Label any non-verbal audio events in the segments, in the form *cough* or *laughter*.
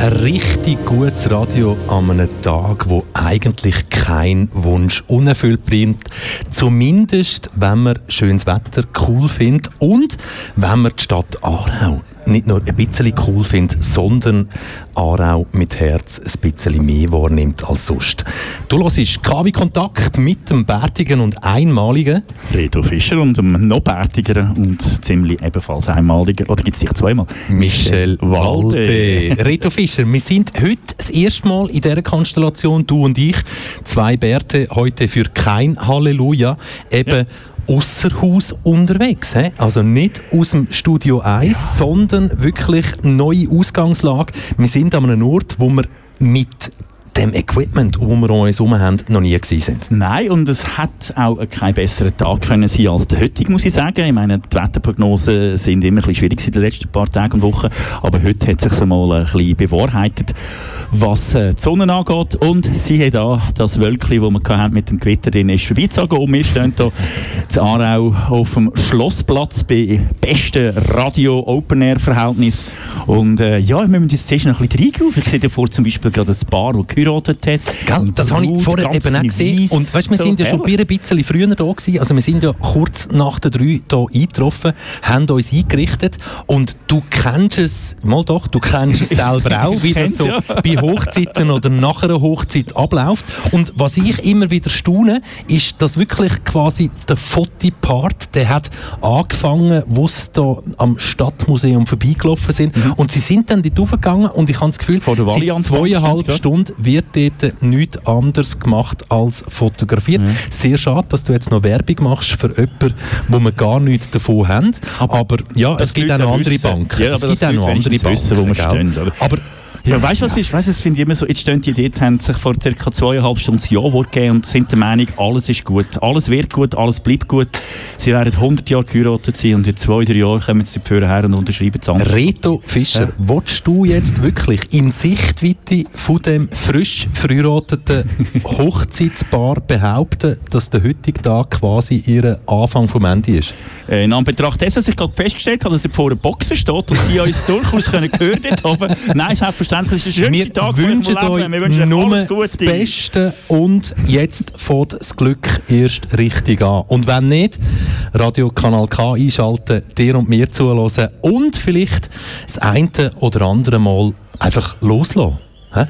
Ein richtig gutes Radio an einem Tag, wo eigentlich kein Wunsch unerfüllt bleibt. Zumindest, wenn man schönes Wetter cool findet und wenn man die Stadt Aarau nicht nur ein bisschen cool findet, sondern Aarau mit Herz ein bisschen mehr wahrnimmt als sonst. Du hörst KW Kontakt mit dem bärtigen und einmaligen Reto Fischer und dem noch bärtigeren und ziemlich ebenfalls einmaligen, oder gibt es dich zweimal? Michel Walde. Reto Fischer, wir sind heute das erste Mal in dieser Konstellation, du und ich, zwei Bärte, heute für kein Halleluja, eben ja außer Haus unterwegs. He? Also nicht aus dem Studio 1, ja. sondern wirklich neue Ausgangslage. Wir sind an einem Ort, wo wir mit dem Equipment, das wir um uns herum haben, noch nie gewesen sind. Nein, und es hat auch kein besserer Tag können sein als der heutige, muss ich sagen. Ich meine, die Wetterprognosen sind immer ein bisschen schwierig in den letzten paar Tagen und Wochen, aber heute hat sich einmal ein bisschen bewahrheitet was äh, die Sonne angeht. Und siehe da, das Wölkchen, das wir hatten mit dem Gewitter drin, ist vorbeizogen. Und wir stehen hier in Aarau auf dem Schlossplatz bei bestem Radio-Open-Air-Verhältnis. Und äh, ja, wir müssen uns zuerst noch ein bisschen reingerufen. Ich sehe davor zum Beispiel gerade ein Paar, das geheiratet hat. Gell, das habe ich vorher eben auch gesehen. Und weißt, wir so sind ja schon ein bisschen früher da gewesen. Also wir sind ja kurz nach der drei hier eingetroffen, haben uns eingerichtet. Und du kennst es, mal doch, du kennst es *laughs* selber auch, wie das so ja. bei Hochzeiten oder nach einer Hochzeit abläuft. Und was ich immer wieder staune, ist, dass wirklich quasi der Fotopart, der hat angefangen, wo sie da am Stadtmuseum vorbeigelaufen sind. Mhm. Und sie sind dann dort aufgegangen und ich habe das Gefühl, vor der seit zweieinhalb Stunden wird dort nichts anderes gemacht als fotografiert. Mhm. Sehr schade, dass du jetzt noch Werbung machst für jemanden, wo wir gar nichts davon haben. Aber, aber ja, es gibt auch noch andere Banken. Ja, es gibt auch noch andere Banken, wissen, wo wir stehen. Aber ja, weißt du, was ist? Weißt, es finde ich immer so, jetzt stehen die dort, haben sich vor ca. zweieinhalb Stunden das Ja-Wort gegeben und sind der Meinung, alles ist gut, alles wird gut, alles bleibt gut. Sie werden 100 Jahre geheiratet sein und in zwei, drei Jahren kommen sie die her und unterschreiben es Reto Fischer, ja. willst du jetzt wirklich in Sichtweite von dem frisch verheirateten *laughs* Hochzeitspaar behaupten, dass der heutige Tag quasi ihr Anfang vom Ende ist? Äh, in Anbetracht dessen, dass ich gerade festgestellt habe, dass da vor einer Boxen steht und sie uns *laughs* durchaus können hören können. Nein, selbstverständlich ist es ein schönster Tag, wünschen euch Wir wünschen nur alles Gute. das Beste und jetzt fängt das Glück erst richtig an. Und wenn nicht, Radio Kanal K einschalten, dir und mir zuhören und vielleicht das eine oder andere Mal einfach loslassen. Hä?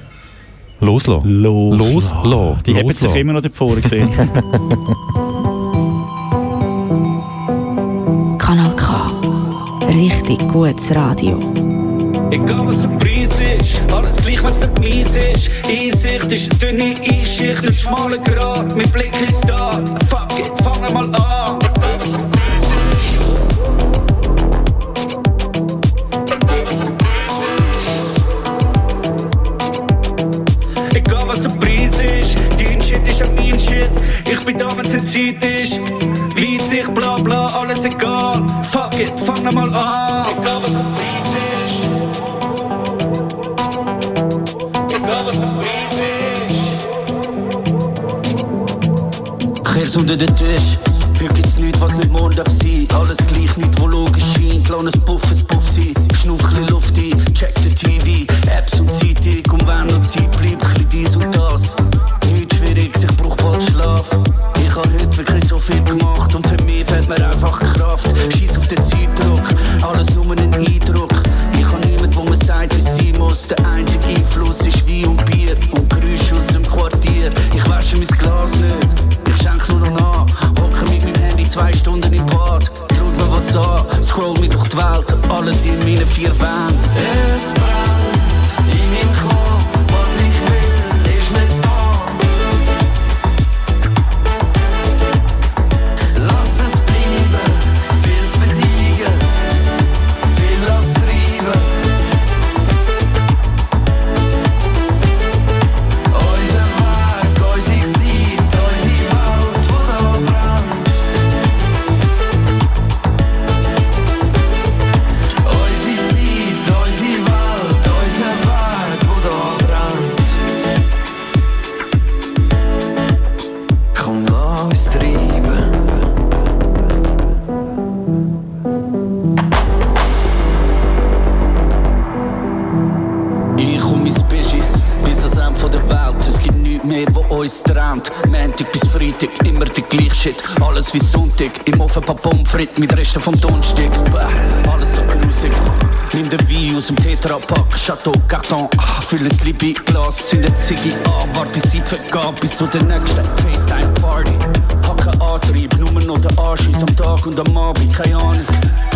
Loslassen. Loslassen. Loslassen. Die haben sich immer noch davor gesehen. richtig gutes Radio. Egal was der Preis ist, alles gleich, wenn's nicht mies ist. Einsicht ist eine dünne Einschicht, ein schmaler Grat, mein Blick ist da. Fuck it, fangen mal an. Egal was der Preis ist, dein Shit ist auch mein Shit. Ich bin da, wenn's in Zeit ist. Weitsicht, bla bla, alles egal. Fuck it, fang mal an. Egal was Kehr's unter den Tisch. Heute gibt's nichts, was nicht morgen darf sein. Alles gleich, nichts, wo logisch scheint. Kleines Puff, es Puff sein. Schnuff Luft ein, check den TV. Apps und Zeitung. Und wenn noch Zeit bleibt, chli dies und das. Nichts schwierig, ich brauch bald Schlaf. Ich hab heute wirklich so viel gemacht und für mich fehlt mir einfach Kraft. Scheiß auf den Zeitdruck, alles nur ein Eindruck. Ich hab niemand, wo mir sagt, wie sein muss. Der einzige Einfluss ist Bier und zwei Stunden im Bad. Schau mir was an, scroll mich durch die Welt. Alles in meinen vier Wänden. Paar Pommes mit Resten vom Donnerstag. Alles so grusig. Nimm den Wein aus dem Tetra-Pack, Chateau, Carton, ah, füll ein Liebe Glas, zünd Ziggy an, wart bis Zeit vergab, bis zu der nächsten FaceTime-Party. Hacke Antrieb, nur noch der Arsch am Tag und am Abend, keine Ahnung,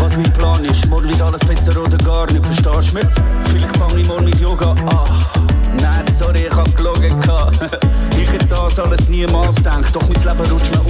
was mein Plan ist. Morgen wird alles besser oder gar nicht, verstehst du mich? Vielleicht fang ich mal mit Yoga an. Nein, sorry, ich hab gelogen. *laughs* ich hätte das alles niemals gedacht, doch mein Leben rutscht mir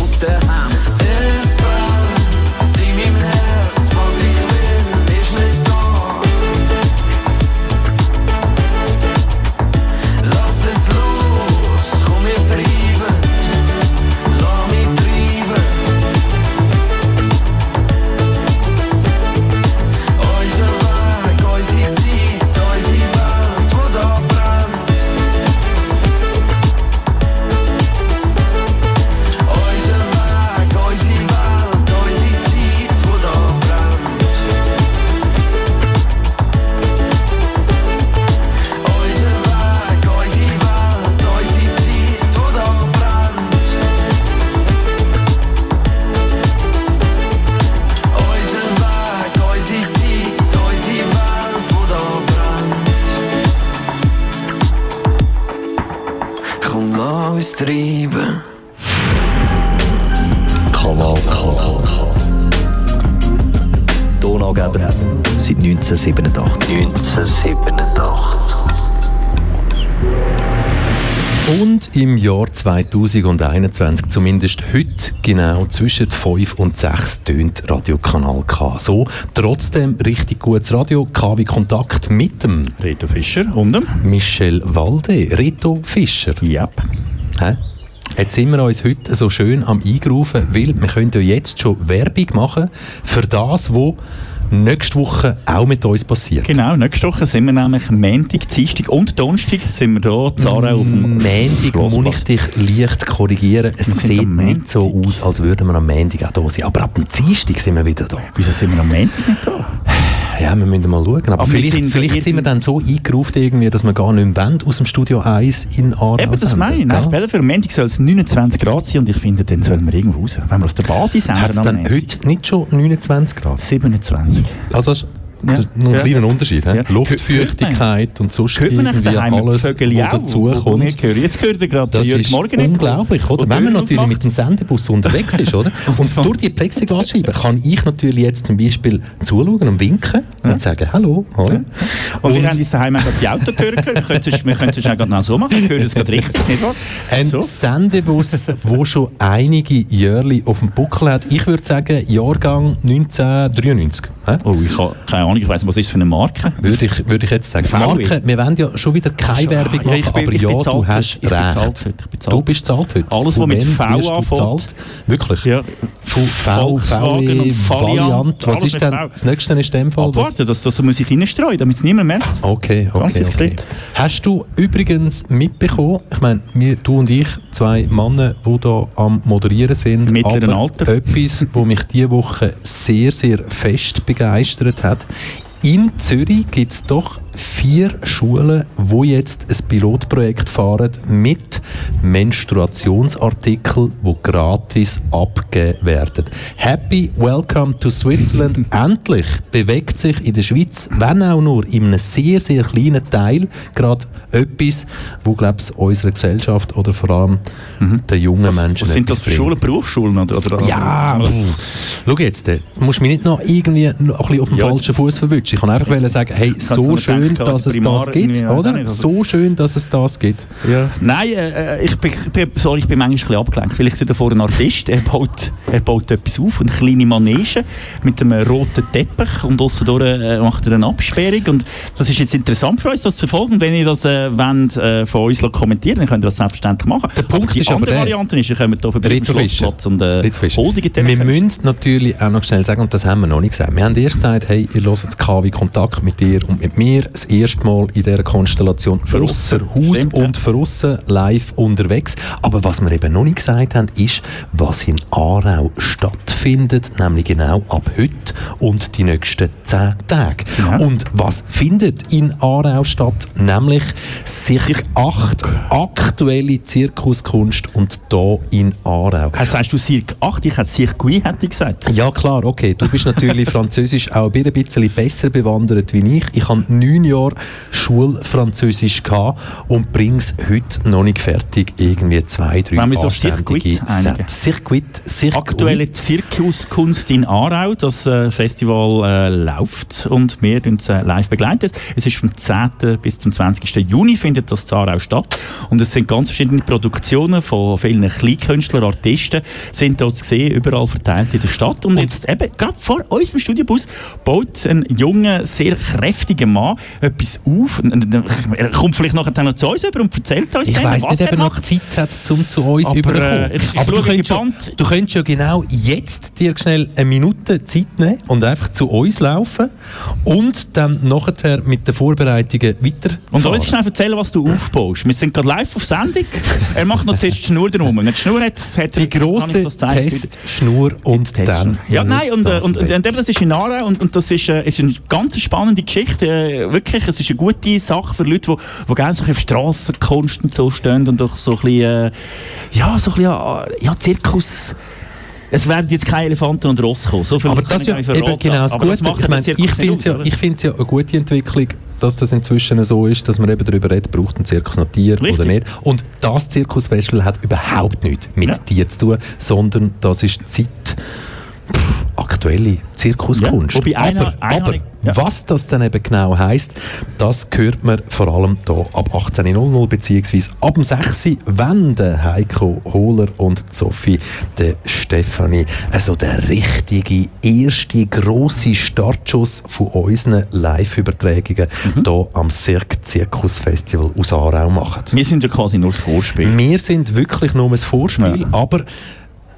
2021, zumindest heute genau zwischen 5 und 6, tönt Radiokanal K. So, trotzdem richtig gutes Radio. K wie Kontakt mit dem Reto Fischer und dem Michel Walde. Reto Fischer. Ja. Yep. Jetzt sind wir uns heute so schön am Eingrufen, weil wir können ja jetzt schon Werbung machen für das, was nächste Woche auch mit uns passiert. Genau, nächste Woche sind wir nämlich Montag, Dienstag und Donnerstag sind wir hier Zara auf dem Montag muss ich dich leicht korrigieren. Es sieht nicht so aus, als würden wir am Montag auch da sein. Aber ab dem Dienstag sind wir wieder da. Wieso sind wir am Montag nicht da? Ja, wir müssen mal schauen. Aber, Aber vielleicht, sind, vielleicht sind wir dann so eingerufen, irgendwie, dass wir gar nicht mehr aus dem Studio 1 in Aarau Eben, das meine ich. Nein, später für Montag soll es 29 Grad sein und ich finde, dann sollen wir irgendwo raus. Wenn wir aus der Bade sind. Hat es dann heute nicht schon 29 Grad? 27. Also ja. Noch ein kleiner Unterschied. Ja. Luftfeuchtigkeit und sonst irgendwie alles, was dazukommt. Jetzt gehört ihr gerade Das ist unglaublich, oder? Wenn man natürlich mit dem Sendebus unterwegs ist, oder? *laughs* Und durch die Plexiglasscheibe kann ich natürlich jetzt zum Beispiel zuschauen und winken und sagen «Hallo». Oder? Und, und wir haben uns daheim auch die Autotüren gehört. Wir können es auch gerade so machen. Wir hören es gerade richtig? Ein. Sendebus, der schon einige Jahre auf dem Buckel hat. Ich würde sagen, Jahrgang 1993. Oh, ich habe keine Ahnung Ahnung, ich weiß nicht, was ist für eine Marke? Würde ich, würde ich jetzt sagen. VW. Marke, wir wollen ja schon wieder keine Werbung machen, ja, bin, aber ja, du hast ich recht. Heute, du bist zahlt heute. Alles, was mit V anfängt. Wirklich? Ja. Von V, VW, Valiant. Was ist denn, das nächste ist in dem Fall? Warte, das, das muss ich reinstreuen, damit es niemand merkt. Okay, okay, okay. Hast du übrigens mitbekommen, ich meine, du und ich, zwei Männer, die hier am Moderieren sind, Mittleren Alter. etwas, was mich diese Woche sehr, sehr fest begeistert hat. In Zürich gibt es doch vier Schulen, wo jetzt ein Pilotprojekt fahren mit Menstruationsartikeln, wo gratis abgegeben werden. Happy Welcome to Switzerland. *laughs* Endlich bewegt sich in der Schweiz, wenn auch nur in einem sehr, sehr kleinen Teil, gerade etwas, wo, glaube ich, unsere Gesellschaft oder vor allem mhm. den jungen was, Menschen Was sind das für Schulen? Berufsschulen? Oder, oder, ja, oder? schau jetzt, du musst mich nicht noch irgendwie noch ein bisschen auf dem ja, falschen Fuß verwischen. Ich kann einfach *laughs* sagen, hey, so schön schön, dass es das gibt, oder? Also so schön, dass es das gibt. Ja. Nein, äh, äh ich, bin, sorry, ich bin manchmal ein bisschen abgelenkt. Vielleicht ist da ein Artist, er baut, er baut etwas auf, eine kleine Manege mit einem roten Teppich und außerdurch äh, macht er eine Absperrung und das ist jetzt interessant für uns, das zu verfolgen. Wenn ihr das äh, wollt, äh, von uns kommentieren dann könnt ihr das selbstverständlich machen. Der Punkt aber die ist andere aber Variante ist, ihr kommt hier vorbei den Schlossplatz und äh, Wir müssen natürlich auch noch schnell sagen, und das haben wir noch nicht gesagt, wir haben erst gesagt, hey, ihr hört KW Kontakt mit dir und mit mir das erste Mal in dieser Konstellation außer Haus Stimmt, und ja. live unterwegs. Aber was wir eben noch nicht gesagt haben, ist, was in Aarau stattfindet nämlich genau ab heute und die nächsten zehn Tage. Ja. Und was findet in Aarau statt? Nämlich sicher acht aktuelle Zirkuskunst und da in Aarau. Was sagst du Cirque 8? Ich hätte Circuit hätte ich gesagt. Ja klar, okay. Du bist natürlich *laughs* französisch auch ein bisschen besser bewandert wie ich. Ich habe neun Jahre Schulfranzösisch gehabt und bringe es heute noch nicht fertig, irgendwie zwei, drei Wenn wir so Circuit, Circuit, Circuit. Aktuelle Zirkuskunst in Aarau, das äh, Festival äh, läuft und wir uns äh, live begleiten. Es ist vom 10. bis zum 20. Juni findet das in Aarau statt und es sind ganz verschiedene Produktionen von vielen Kleinkünstlern, Artisten sind dort zu sehen, überall verteilt in der Stadt und, und jetzt eben gerade vor unserem Studiobus baut ein junger, sehr kräftiger Mann etwas auf. Er kommt vielleicht nachher noch zu uns über und erzählt uns Ich weiß nicht, ob er noch Zeit hat, um zu uns aber, überzukommen. Äh, aber du könntest, ja, du könntest ja genau jetzt dir schnell eine Minute Zeit nehmen und einfach zu uns laufen und dann nachher mit den Vorbereitungen weiter. Und uns schnell erzählen, was du aufbaust. Wir sind gerade live auf Sendung. Er macht noch zuerst die Schnur drum. Die Schnur hat, hat die große Testschnur und Test dann. Ja, nein, und, und, und, und, das ist in Aarau und, und das ist, äh, ist eine ganz spannende Geschichte. Äh, wirklich, es ist eine gute Sache für Leute, die, die gerne so auf Strassenkunst und so stehen und doch so ein bisschen, äh, ja, so ein bisschen, äh, ja, Zirkus es werden jetzt keine Elefanten und Ross kommen. So aber das ist ja eben genau das Gute. Ich, meine, ich finde es ja, ja eine gute Entwicklung, dass das inzwischen so ist, dass man eben darüber redet, braucht ein Zirkus noch Tier Richtig. oder nicht. Und das Zirkusfestival hat überhaupt nichts mit ja. Tier zu tun, sondern das ist Zeit aktuelle Zirkuskunst. Ja, aber, einer aber ja. was das dann eben genau heisst, das hört man vor allem hier ab 18.00 bzw. ab dem 6. wenn der Heiko Hohler und Sophie der Stefanie also der richtige erste grosse Startschuss von unseren Live-Übertragungen mhm. hier am Cirque Zirkus Festival aus Aarau machen. Wir sind ja quasi nur das Vorspiel. Wir sind wirklich nur das Vorspiel, ja. aber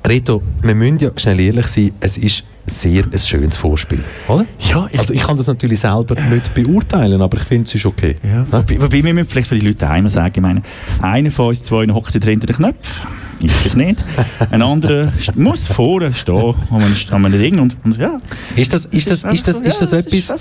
Reto, wir müssen ja schnell ehrlich sein, es ist sehr ein schönes Vorspiel, oder? Ja. Ich also ich kann das natürlich selber nicht beurteilen, aber ich finde, es ist okay. Ja. Wobei, wobei wir müssen vielleicht für die Leute einmal sagen, ich meine, einer von uns zwei hockt hinter den Knöpfen ist es nicht. Ein anderer muss vorne stehen an einem Ding und, und ja. Ist das, ist das, ist das, ist das, ja, etwas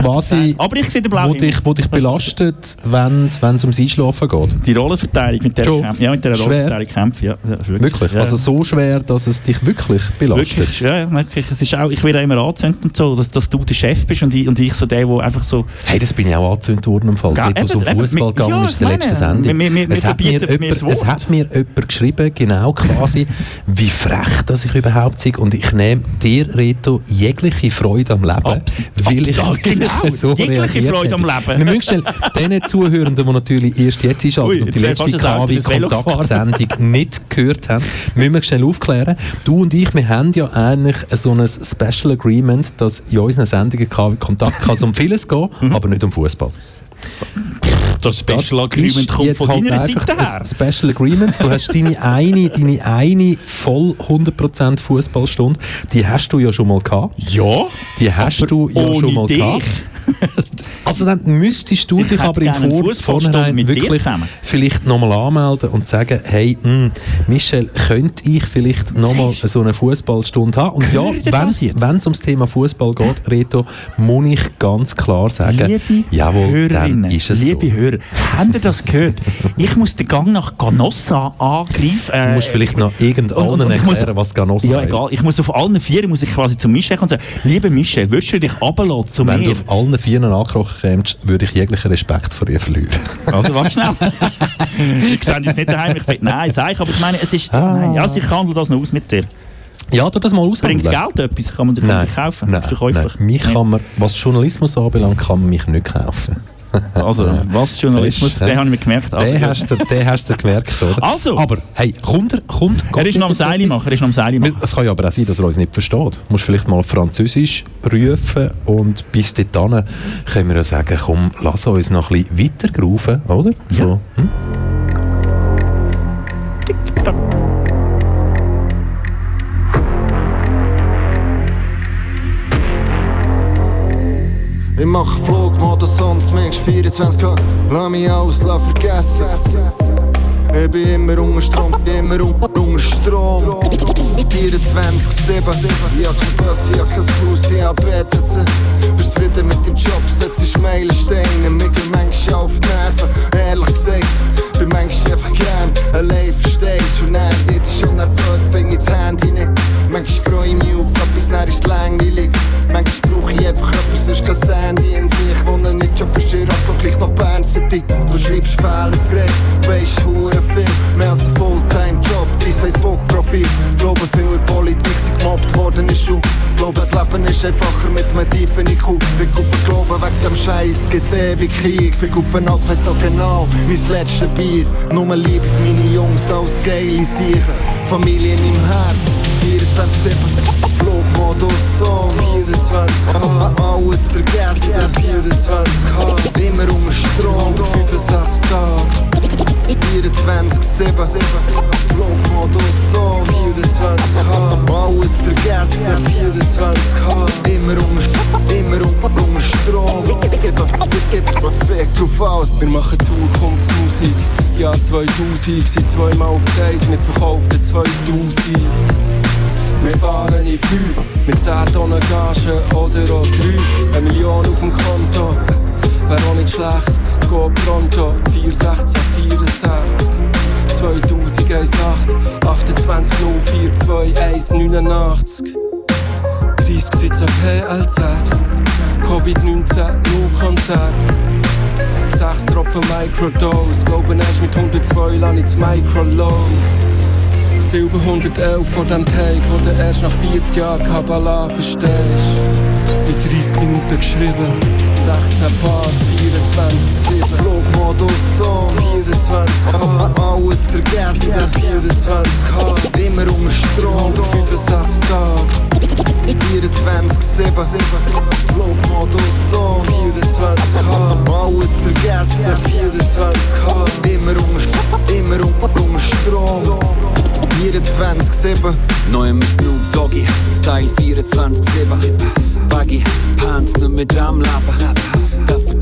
quasi, Aber ich sehe wo, dich, wo dich belastet, wenn es ums Einschlafen geht? Die Rollenverteilung mit der Kämpfe. Ja, mit der Rollenverteilung kämpfe, ja. wirklich? wirklich? Ja. Also so schwer, dass es dich wirklich belastet? Wirklich, ja, wirklich. Es ist auch, ich werde immer angezündet und so, dass, dass du der Chef bist und ich, und ich so der, der einfach so... Hey, das bin ich auch angezündet worden im Fall. Ja, Dort, wo so Fußball gegangen ja, ist, der letzten Sendung. Wir, wir, es, hat mir jemand, es hat mir jemand geschrieben, genau quasi, *laughs* wie frech dass ich überhaupt bin. Und ich nehme dir, Reto, jegliche Freude am Leben, Abs weil ich ja, genau, so jegliche Freude am Leben. Wir müssen schnell den Zuhörenden, die natürlich erst jetzt einschalten und die letzte KW-Kontaktsendung nicht gehört haben, müssen wir schnell aufklären. Du und ich, wir haben ja eigentlich so ein Special Agreement, dass in unseren Sendungen Kontakt kann um vieles gehen, *laughs* mhm. aber nicht um Fußball das Special Agreement kommt von halt deiner Seite her. Special Agreement. Du hast deine eine, deine eine voll 100% Fußballstunde, die hast du ja schon mal gehabt. Ja. Die hast du ja schon mal dich. gehabt. *laughs* Also dann müsstest du ich dich aber im Vor Vorhinein wirklich vielleicht nochmal anmelden und sagen, hey, mh, hm, Michel, könnte ich vielleicht nochmal so eine Fußballstunde haben? Und ja, wenn es ums Thema Fußball geht, Reto, muss ich ganz klar sagen, liebe jawohl, dann ist es liebe so. Hörer, habt ihr das gehört? Ich muss den Gang nach Ganossa angreifen. Äh, du musst vielleicht noch irgendeinen erklären, muss, was Ganossa ist. Ja, egal. Ich muss auf allen vier muss ich quasi zu Michel und sagen, liebe Michel, würdest du dich runterlassen zu Wenn mir? du auf allen vier angekrochen kommst, würde ich jeglichen Respekt vor dir verlieren. Also warte schnell. ich sehe jetzt nicht daheim. Ich will, nein, sag ich, aber ich meine, es ist, ah. nein, ja, ich handle das noch aus mit dir. Ja, tu das mal aus. Bringt Geld etwas? Kann man sich nein, kaufen? Nein, nein. Mich kann man, was Journalismus anbelangt, kann man mich nicht kaufen. *laughs* Also, was Journalismus, den habe ich mir gemerkt. Also, den, hast du, den hast du gemerkt, oder? Also! Aber, hey, kommt er, kommt Er ist noch am Seil machen, er ist noch am Seil machen. Es kann ja aber auch sein, dass er uns nicht versteht. Du musst vielleicht mal Französisch rufen und bis dahin können wir ja sagen, komm, lass uns noch ein bisschen weiter grooven, oder? Ja. So, hm? Ich mach Flugmodus, sonst Mensch 24K. Lass mich aus, lass vergessen. Ich bin immer unter Strom, immer unter Strom. 24-7, ich hab kein Bus, ich hab kein Haus, ich hab BTC. Bist zufrieden mit dem Job, setzt Meilensteine, mir gehen manchmal auf die Nerven. Ehrlich gesagt, bin manchmal einfach gern allein, verstehst Und dann wird ich schon nervös, fäng ich das Handy nicht. Manchmal freu ich mich auf etwas, dann ist es langweilig. Einfach etwas, sonst kein Sandy in sich. Ich wohne nicht schon verstehe, aber gleich noch Bern City. Du schreibst fehlerfrei, weisst hure viel, mehr als ein Fulltime-Job. Dein Facebook-Profil, glaube viel in Politik sind gemobbt worden ist schon. Glaube das Leben ist einfacher mit einem tiefen IQ. Fick auf den Glauben, wegen dem Scheiß gibt's ewig Krieg. Fick auf den Alt, weiss noch genau, mein letztes Bier. Nur Liebe für meine Jungs, alles geile Sicher. Familie in meinem Herz, 24-7. Flugmodus Song 24K Alles vergessen. 24K Immer unter Strom. 65 Tage 24-7 Flugmodus Song 24K Alles vergessen. 24K Immer unter, immer unter Strom. Gib mir Fick auf alles. Wir machen Zukunftsmusik Ja 2000 sind zweimal auf die Eis mit verkauften 2000 wir fahren in 5 mit 10 Tonnen Gage oder auch 3. Eine Million auf dem Konto, wäre auch nicht schlecht. Go pronto, 416, 64. 2001 Nacht, 28 04 21 89. 30 13 PLZ, Covid-19, nur Konzert. 6 Tropfen Microdose, glauben erst mit 102 lang ins Microloans. Silber 111 vor dem Take, wo du erst nach 40 Jahren Kabbalah verstehst. In 30 Minuten geschrieben, 16 Bars, 24, 7. Flugmodus Song 24K, Alles vergessen. 24K, Immer unter Strom. 165 Tage, 24-7 Flugmodus Song 24K, Alles vergessen. 24K, Immer unter, immer unter, unter Strom. 24-7 Neu mit Snoop Doggy, Style 24-7 Baggy, Pants nicht mit dem Leben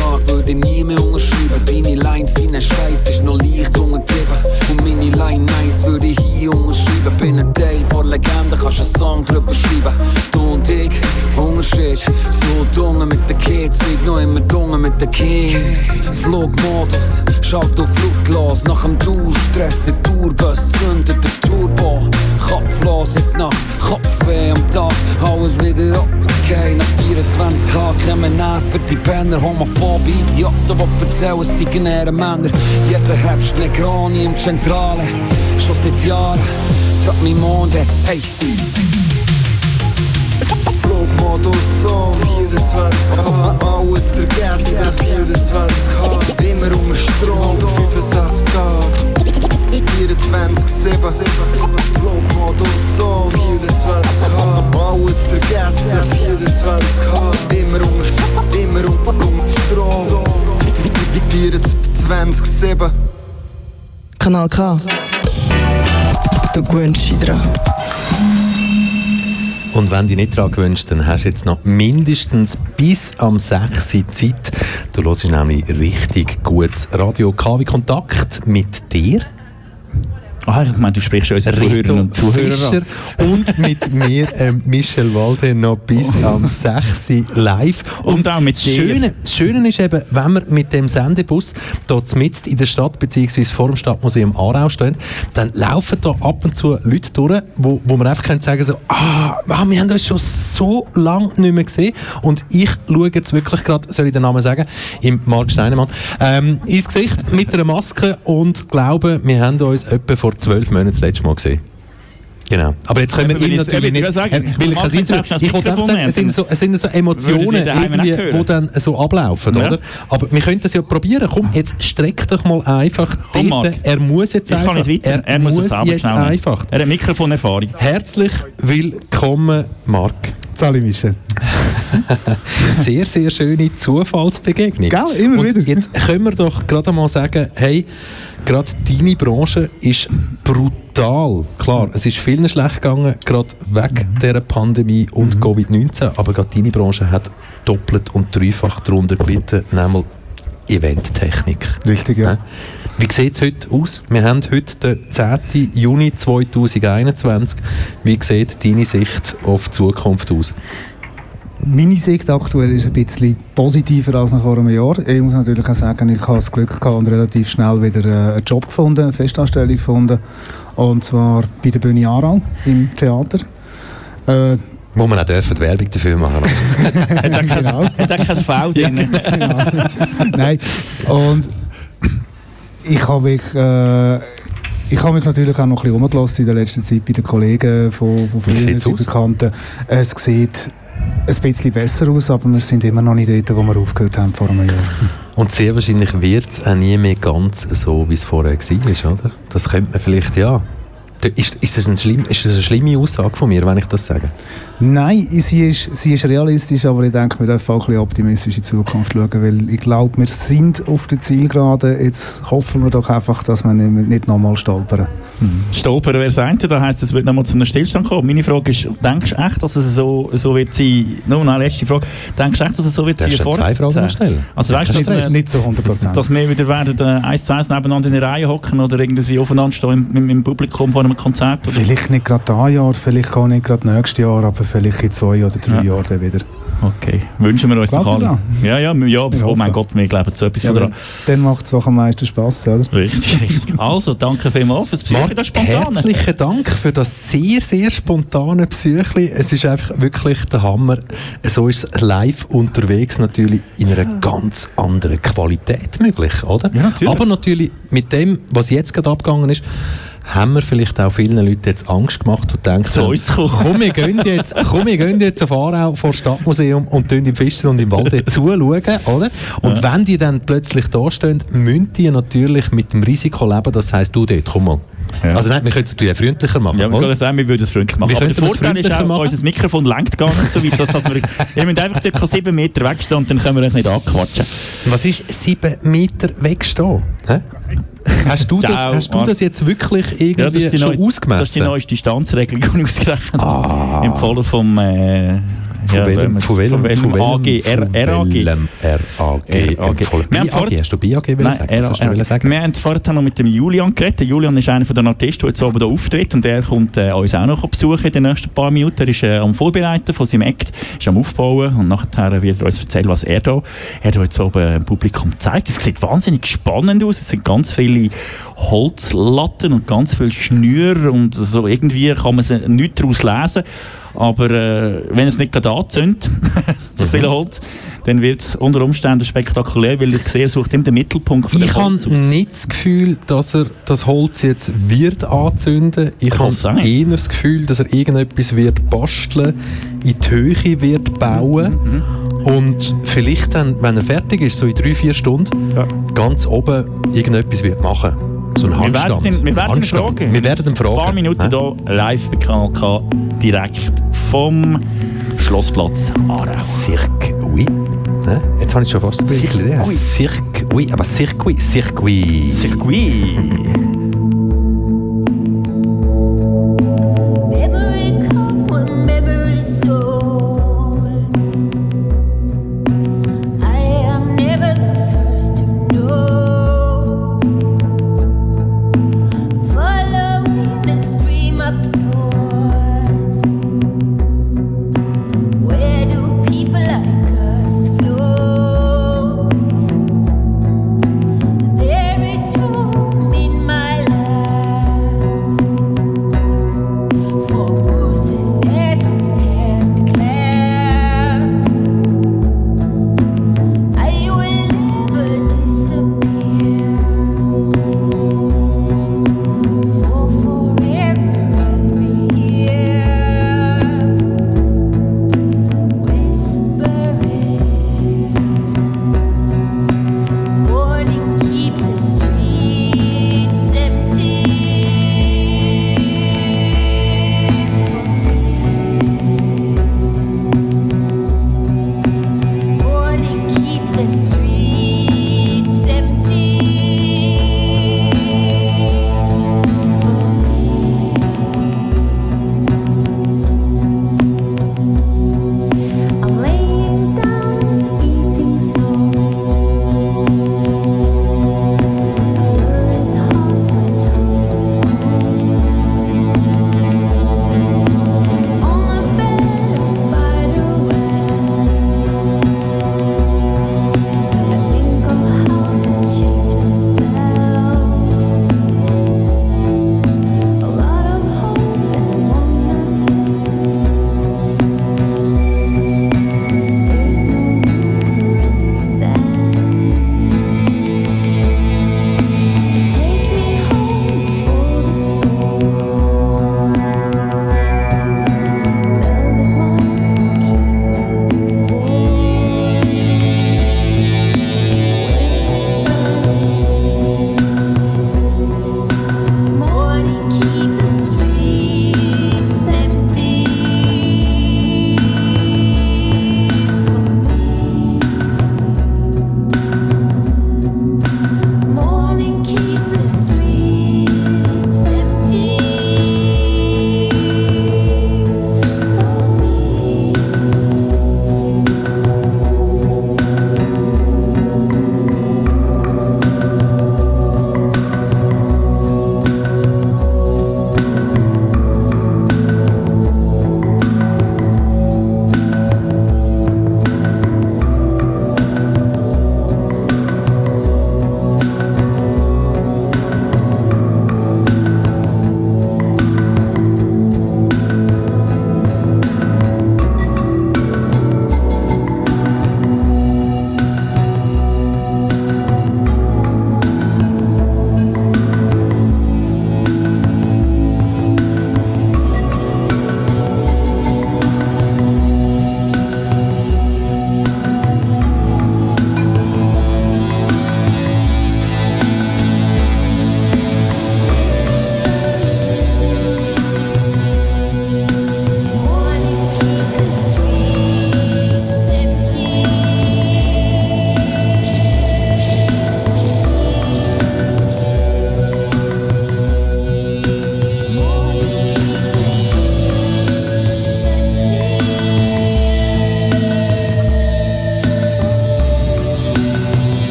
Vertrag würde nie mehr unterschreiben. Deine Lines sind ein Scheiß, ist noch leicht untertrieben Und meine Line nice würde ich hier unterschreiben. Bin ein Teil von Legende, kannst einen Song drüber schreiben. Du und ich, Unterschied. Du dunge mit den Kids, ich noch immer dunge mit den Kids. Flugmodus, schalt auf Fluglos Nach dem Tourstress, der Tourbus zündet der Turbo. Kopflos in die Nacht, Kopfweh am Tag Alles wieder okay, nach 24K kommen Nerven Die Penner, Homophobe, Idioten, die erzählen, seien eher Männer. Jeder Herbst Negroni im Zentrale. Schon seit Jahren, frag mich Monde, hey Flugmodus Song 24K, Alles vergessen. 24K, Immer unter Strom. 165 Tage, 24-7 Flugmodus Song 24K, Alles vergessen 24K, Immer unter, immer unter, unter Strom 24-7 Kanal K. Du gewöhnst dich dran. Und wenn du dich nicht daran gewünscht, dann hast du jetzt noch mindestens bis am 6 Uhr Zeit. Du hörst nämlich richtig gutes Radio KW Kontakt mit dir. Ah, ich meine, du sprichst unsere Zuhörerinnen und Zuhörer Fischer und mit mir, ähm, Michel Walde, noch bis am 6 Uhr live. Und auch mit dir. Schöne, das Schöne ist eben, wenn wir mit dem Sendebus dort mitten in der Stadt bzw. vor dem Stadtmuseum Aarau stehen, dann laufen da ab und zu Leute durch, wo, wo man einfach können sagen so, ah, ah, wir haben uns schon so lange nicht mehr gesehen und ich schaue jetzt wirklich gerade, soll ich den Namen sagen, im Mark Steinemann, ähm, ins Gesicht mit einer Maske und glaube, wir haben uns etwa vor zwölf Monaten das letzte Mal gesehen. Genau. Aber jetzt können wir ihn ich- natürlich nicht... will sagen, ich weil kann ich wollte einfach sagen, es sind so, es sind so Emotionen, irgendwie, die dann so ablaufen, Ja. oder? Aber wir können das ja probieren. Komm, jetzt streck dich mal einfach Komm, dort. Er muss jetzt Ich einfach... kann nicht weiter. Er, muss, es selber jetzt schnell nehmen. einfach. Er hat Mikrofonerfahrung. Herzlich willkommen, Marc. Salut Michel. *laughs* Sehr, sehr schöne Zufallsbegegnung. Gell, immer Und wieder. Jetzt können wir doch gerade mal sagen, hey, gerade deine Branche ist brutal. Klar, es ist vielen schlecht gegangen, gerade wegen dieser Pandemie und Covid-19, aber gerade deine Branche hat doppelt und dreifach darunter gelitten, nämlich Eventtechnik. Richtig, ja. Wie sieht es heute aus? Wir haben heute den 10. Juni 2021. Wie sieht deine Sicht auf die Zukunft aus? Meine Sicht aktuell ist ein bisschen positiver als noch vor einem Jahr. Ich muss natürlich auch sagen, ich habe das Glück gehabt und relativ schnell wieder äh, einen Job gefunden, eine Festanstellung gefunden. Und zwar bei der Bühne Aarau im Theater. Äh, wo man auch dürfen, die Werbung dafür machen *laughs* Hat genau. kein V drin? Genau. Nein, und ich habe mich... Äh, ich habe mich natürlich auch noch ein bisschen umgelassen in der letzten Zeit bei den Kollegen von, von vielen Bekannten. Es sieht ein bisschen besser aus, aber wir sind immer noch nicht dort, wo wir aufgehört haben vor einem Jahr. Und sehr wahrscheinlich wird es auch nie mehr ganz so, wie es vorher war, oder? Das könnte man vielleicht, ja, ist, ist, das ein schlimm, ist das eine schlimme Aussage von mir, wenn ich das sage? Nein, sie ist, sie ist realistisch, aber ich denke, wir dürfen auch ein bisschen optimistisch in die Zukunft schauen, weil ich glaube, wir sind auf der Zielgerade. Jetzt hoffen wir doch einfach, dass wir nicht, nicht nochmal stolpern. Hm. Stolpern wäre das eine, das heisst, es wird nochmal zu einem Stillstand kommen. Meine Frage ist, denkst du echt, dass es so, so wird sein, nur eine letzte Frage, denkst du echt, dass es so wird sein vorher? zwei Fragen stellen. Also weißt du, dass, nicht so 100%. dass wir wieder werden äh, eins zu eins nebeneinander in der Reihe hocken oder irgendwie aufeinander stehen im, im, im Publikum vor einem Konzert Konzert? Oder? Vielleicht nicht gerade dieses Jahr, vielleicht auch nicht gerade nächstes Jahr, aber vielleicht in zwei oder drei ja. Jahren wieder. Okay, wünschen wir uns doch alle. Ja, ja, ja, oh mein Gott, wir glauben so etwas ja, dran. Dann macht es auch am meisten Spass, oder? Richtig, richtig. Also, danke vielmals fürs Psyche, das Herzlichen Dank für das sehr, sehr spontane Psyche. Es ist einfach wirklich der Hammer. So ist es live unterwegs natürlich in einer ganz anderen Qualität möglich, oder? Ja, natürlich. Aber natürlich mit dem, was jetzt gerade abgegangen ist, haben wir vielleicht auch vielen Leuten jetzt Angst gemacht und denken, so, komm, wir gehen jetzt, komm, wir gehen jetzt auf Aarau vor das Stadtmuseum und im Fischer und im Wald *laughs* zuschauen, oder? Und ja. wenn die dann plötzlich da stehen, müssen die natürlich mit dem Risiko leben, das heisst, du dort, komm mal. Ja. Also nein, wir können es natürlich freundlicher machen. Ja, wir können sagen, wir würden es freundlicher machen. Wir Aber der Vorteil ist auch, machen. unser Mikrofon lenkt gar nicht so weit, dass, dass wir, wir müssen einfach ca. 7 Meter wegstehen und dann können wir euch nicht anquatschen. Was ist 7 Meter wegstehen? Hä? Hast du, das, hast du das jetzt wirklich irgendwie ja, schon ausgemessen? Das ist die neue Distanzregelung, die ich ausgerechnet habe. Ah. Empfohlen vom... Äh, von welchem, von welchem, AG? RAG. RAG. BIAG, hast du BIAG sagen? Wir haben vorhin noch mit dem Julian geredet. Julian ist einer der Artisten, der jetzt oben hier auftritt und der kommt äh, uns auch noch besuchen in den nächsten paar Minuten. Er ist äh, am Vorbereiten von seinem Act, ist am Aufbauen und nachher wird er uns erzählen, was er da, er da jetzt oben im Publikum zeigt. Es sieht wahnsinnig spannend aus. Es sind ganz viele Holzlatten und ganz viele Schnüre und so irgendwie kann man nichts daraus lesen. Aber äh, wenn es nicht gerade anzündet, *laughs* so viel mhm. Holz, dann wird es unter Umständen spektakulär, weil ich sehe, er sucht immer den Mittelpunkt Ich habe nicht das Gefühl, dass er das Holz jetzt wird anzünden. Ich habe eher das Gefühl, dass er irgendetwas wird basteln, in die Höhe wird bauen mhm. und vielleicht dann, wenn er fertig ist, so in drei, vier Stunden, ja. ganz oben irgendetwas wird machen. So ein Handstand. Wir werden, wir werden fragen. Wir werden fragen. Ein paar Minuten hier live bei Kanal K, direkt vom Schlossplatz Aarau. Cirque, oui. Ne? Jetzt habe ich schon fast ein bisschen Idee. Cirque, oui, aber Circuit, Circuit. Circuit.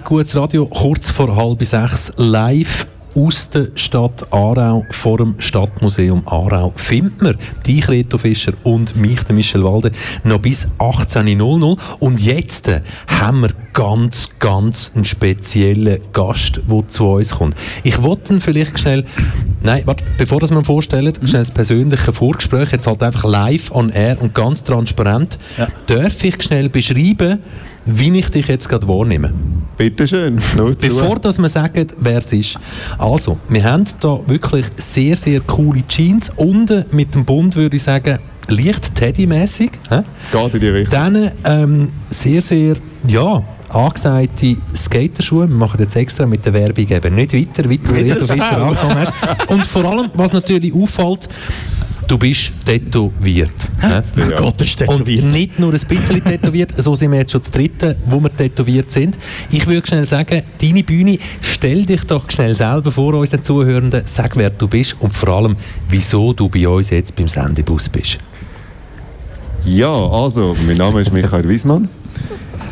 Richtig gutes Radio, kurz vor halb sechs live aus der Stadt Aarau vor dem Stadtmuseum Aarau findet man dich, Reto Fischer, und mich, den Michel Walde, noch bis 18.00 und jetzt äh, haben wir ganz, ganz einen speziellen Gast, der zu uns kommt. Ich wollte ihn vielleicht schnell, nein, warte, bevor wir ihn vorstellen, mhm. schnell das persönliche Vorgespräch, jetzt halt einfach live on air und ganz transparent, ja. darf ich schnell beschreiben, wie ich dich jetzt gerade wahrnehme. Bitte schön. Bevor dass wir sagen, wer es ist. Also, wir haben hier wirklich sehr, sehr coole Jeans. Unten mit dem Bund würde ich sagen, leicht Teddy-mäßig. Geht in die Richtung. Dann ähm, sehr, sehr, ja, angesagte Skaterschuhe. Wir machen jetzt extra mit der Werbung eben nicht weiter, weiter, wie du Fischer angefangen hast. Und vor allem, was natürlich auffällt, du bist tätowiert. Ja. Mein Gott, ist tätowiert. Und nicht nur ein bisschen *laughs* tätowiert, so sind wir jetzt schon das dritte, wo wir tätowiert sind. Ich würde schnell sagen, deine Bühne, stell dich doch schnell selber vor unseren Zuhörenden, sag, wer du bist und vor allem, wieso du bei uns jetzt beim Sendebus bist. Ja, also, mein Name ist Michael Wiesmann.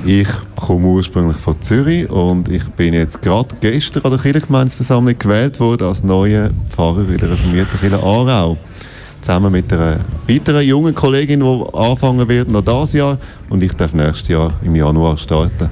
Ich komme ursprünglich von Zürich und ich bin jetzt gerade gestern an der Kirchengemeinsversammlung gewählt worden als neuer Pfarrer in der reformierten Kirche Aarau zusammen mit einer weiteren jungen Kollegin, die anfangen wird, noch dieses Jahr. Und ich darf nächstes Jahr im Januar starten.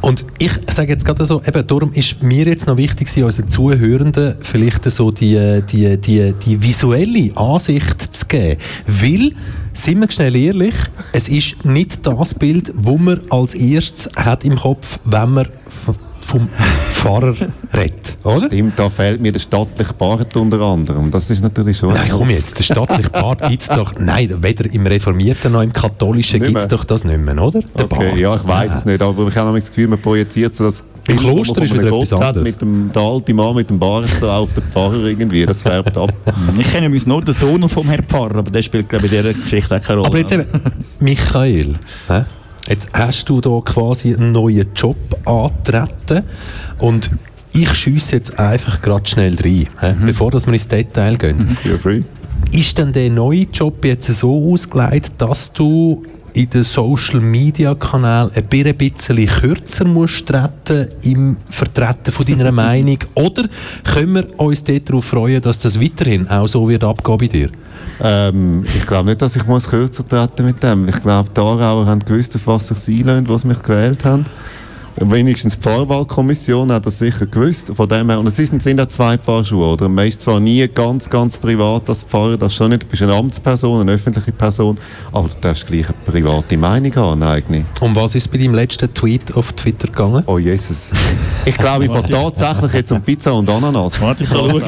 Und ich sage jetzt gerade so, eben darum ist mir jetzt noch wichtig, unseren Zuhörenden vielleicht so die, die, die, die visuelle Ansicht zu geben. Weil, sind wir schnell ehrlich, es ist nicht das Bild, das man als erstes hat im Kopf, wenn man vom Pfarrer redet, oder? Stimmt, da fehlt mir der stattliche Bart unter anderem. Das ist natürlich schon... Nein, komm jetzt, der stattliche Bart gibt es doch... Nein, weder im Reformierten noch im Katholischen gibt es doch das nicht mehr, oder? Der okay, Bart. ja, ich weiß es nicht, aber ich habe das Gefühl, man projiziert so das Im Bild, Kloster ist wieder etwas anderes. Mit dem, der alte Mann mit dem Bart so auf den Pfarrer irgendwie, das färbt ab. *laughs* ich kenne übrigens nur den Sohn vom Herrn Pfarrer, aber der spielt, glaube ich, in dieser Geschichte auch keine Rolle. Aber jetzt eben, Michael, hä? Jetzt hast du da quasi einen neuen Job antreten und ich schiesse jetzt einfach gerade schnell rein, mhm. bevor wir ins Detail gehen. Mhm. Ist denn der neue Job jetzt so ausgelegt, dass du in den Social Media Kanälen ein bisschen kürzer musst treten im Vertreten von deiner *laughs* Meinung? Oder können wir uns darauf freuen, dass das weiterhin auch so wird abgehen bei dir? Ähm, ich glaube nicht, dass ich muss kürzer treten mit dem. Ich glaube, die Aarauer haben gewusst, auf was sich sie einlösen, was mich gewählt haben wenigstens die Vorwahlkommission hat das sicher gewusst. Von dem her, und es sind auch zwei Paar Schuhe. Oder? Man ist zwar nie ganz, ganz privat als Pfarrer, das schon nicht. Du bist eine Amtsperson, eine öffentliche Person, aber du darfst gleich eine private Meinung haben, eigentlich. Um was ist bei deinem letzten Tweet auf Twitter gegangen? Oh Jesus. Ich glaube, ich fahre tatsächlich jetzt um Pizza und Ananas. Warte, ich kann *laughs* schauen.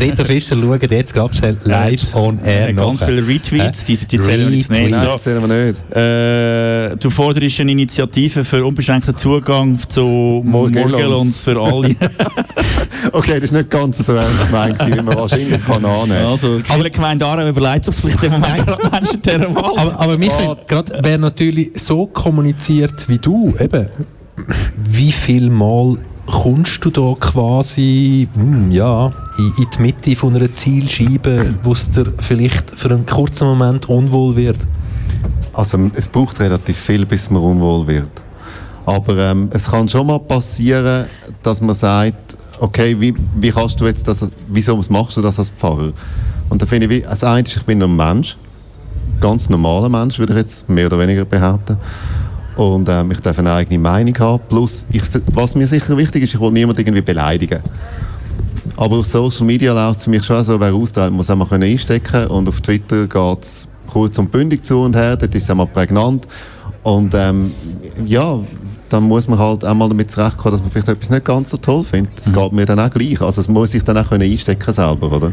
Rita Fischer schaut jetzt schnell live on air ja, Ganz viele Retweets, die, die zählen wir jetzt nicht. Nein, zählen wir nicht. Äh, du forderst eine Initiative für unbeschränkte Zugang zu Morgelons für alle. *laughs* okay, das ist nicht ganz so ernst gemeint, wie man wahrscheinlich kann annehmen also, Aber die Gemeinde Aarau überlegt sich vielleicht im Moment Menschen dieser Wahl. Aber, aber Michael, gerade wer natürlich so kommuniziert wie du, eben, wie viel Mal kommst du da quasi hm, ja, in, in, die Mitte von einer Zielscheibe, wo es dir vielleicht für einen kurzen Moment unwohl wird? Also es braucht relativ viel, bis man unwohl wird. Aber ähm, es kann schon mal passieren, dass man sagt, okay, wie, wie kannst du jetzt das, wieso machst du das als Pfarrer? Und da finde ich, als eines, ich bin ein Mensch, ganz normaler Mensch, würde ich jetzt mehr oder weniger behaupten. Und ähm, ich darf eine eigene Meinung haben. Plus, ich, was mir sicher wichtig ist, ich will niemanden irgendwie beleidigen. Aber auf Social Media läuft es für mich schon so, wer austeilt, muss einmal einstecken können. Und auf Twitter geht es kurz und bündig zu und her, dort ist es einmal prägnant. Und ähm, ja, dann muss man halt einmal damit zurechtkommen, dass man vielleicht etwas nicht ganz so toll findet. Das mhm. geht mir dann auch gleich. Also das muss ich dann auch können einstecken selber, oder?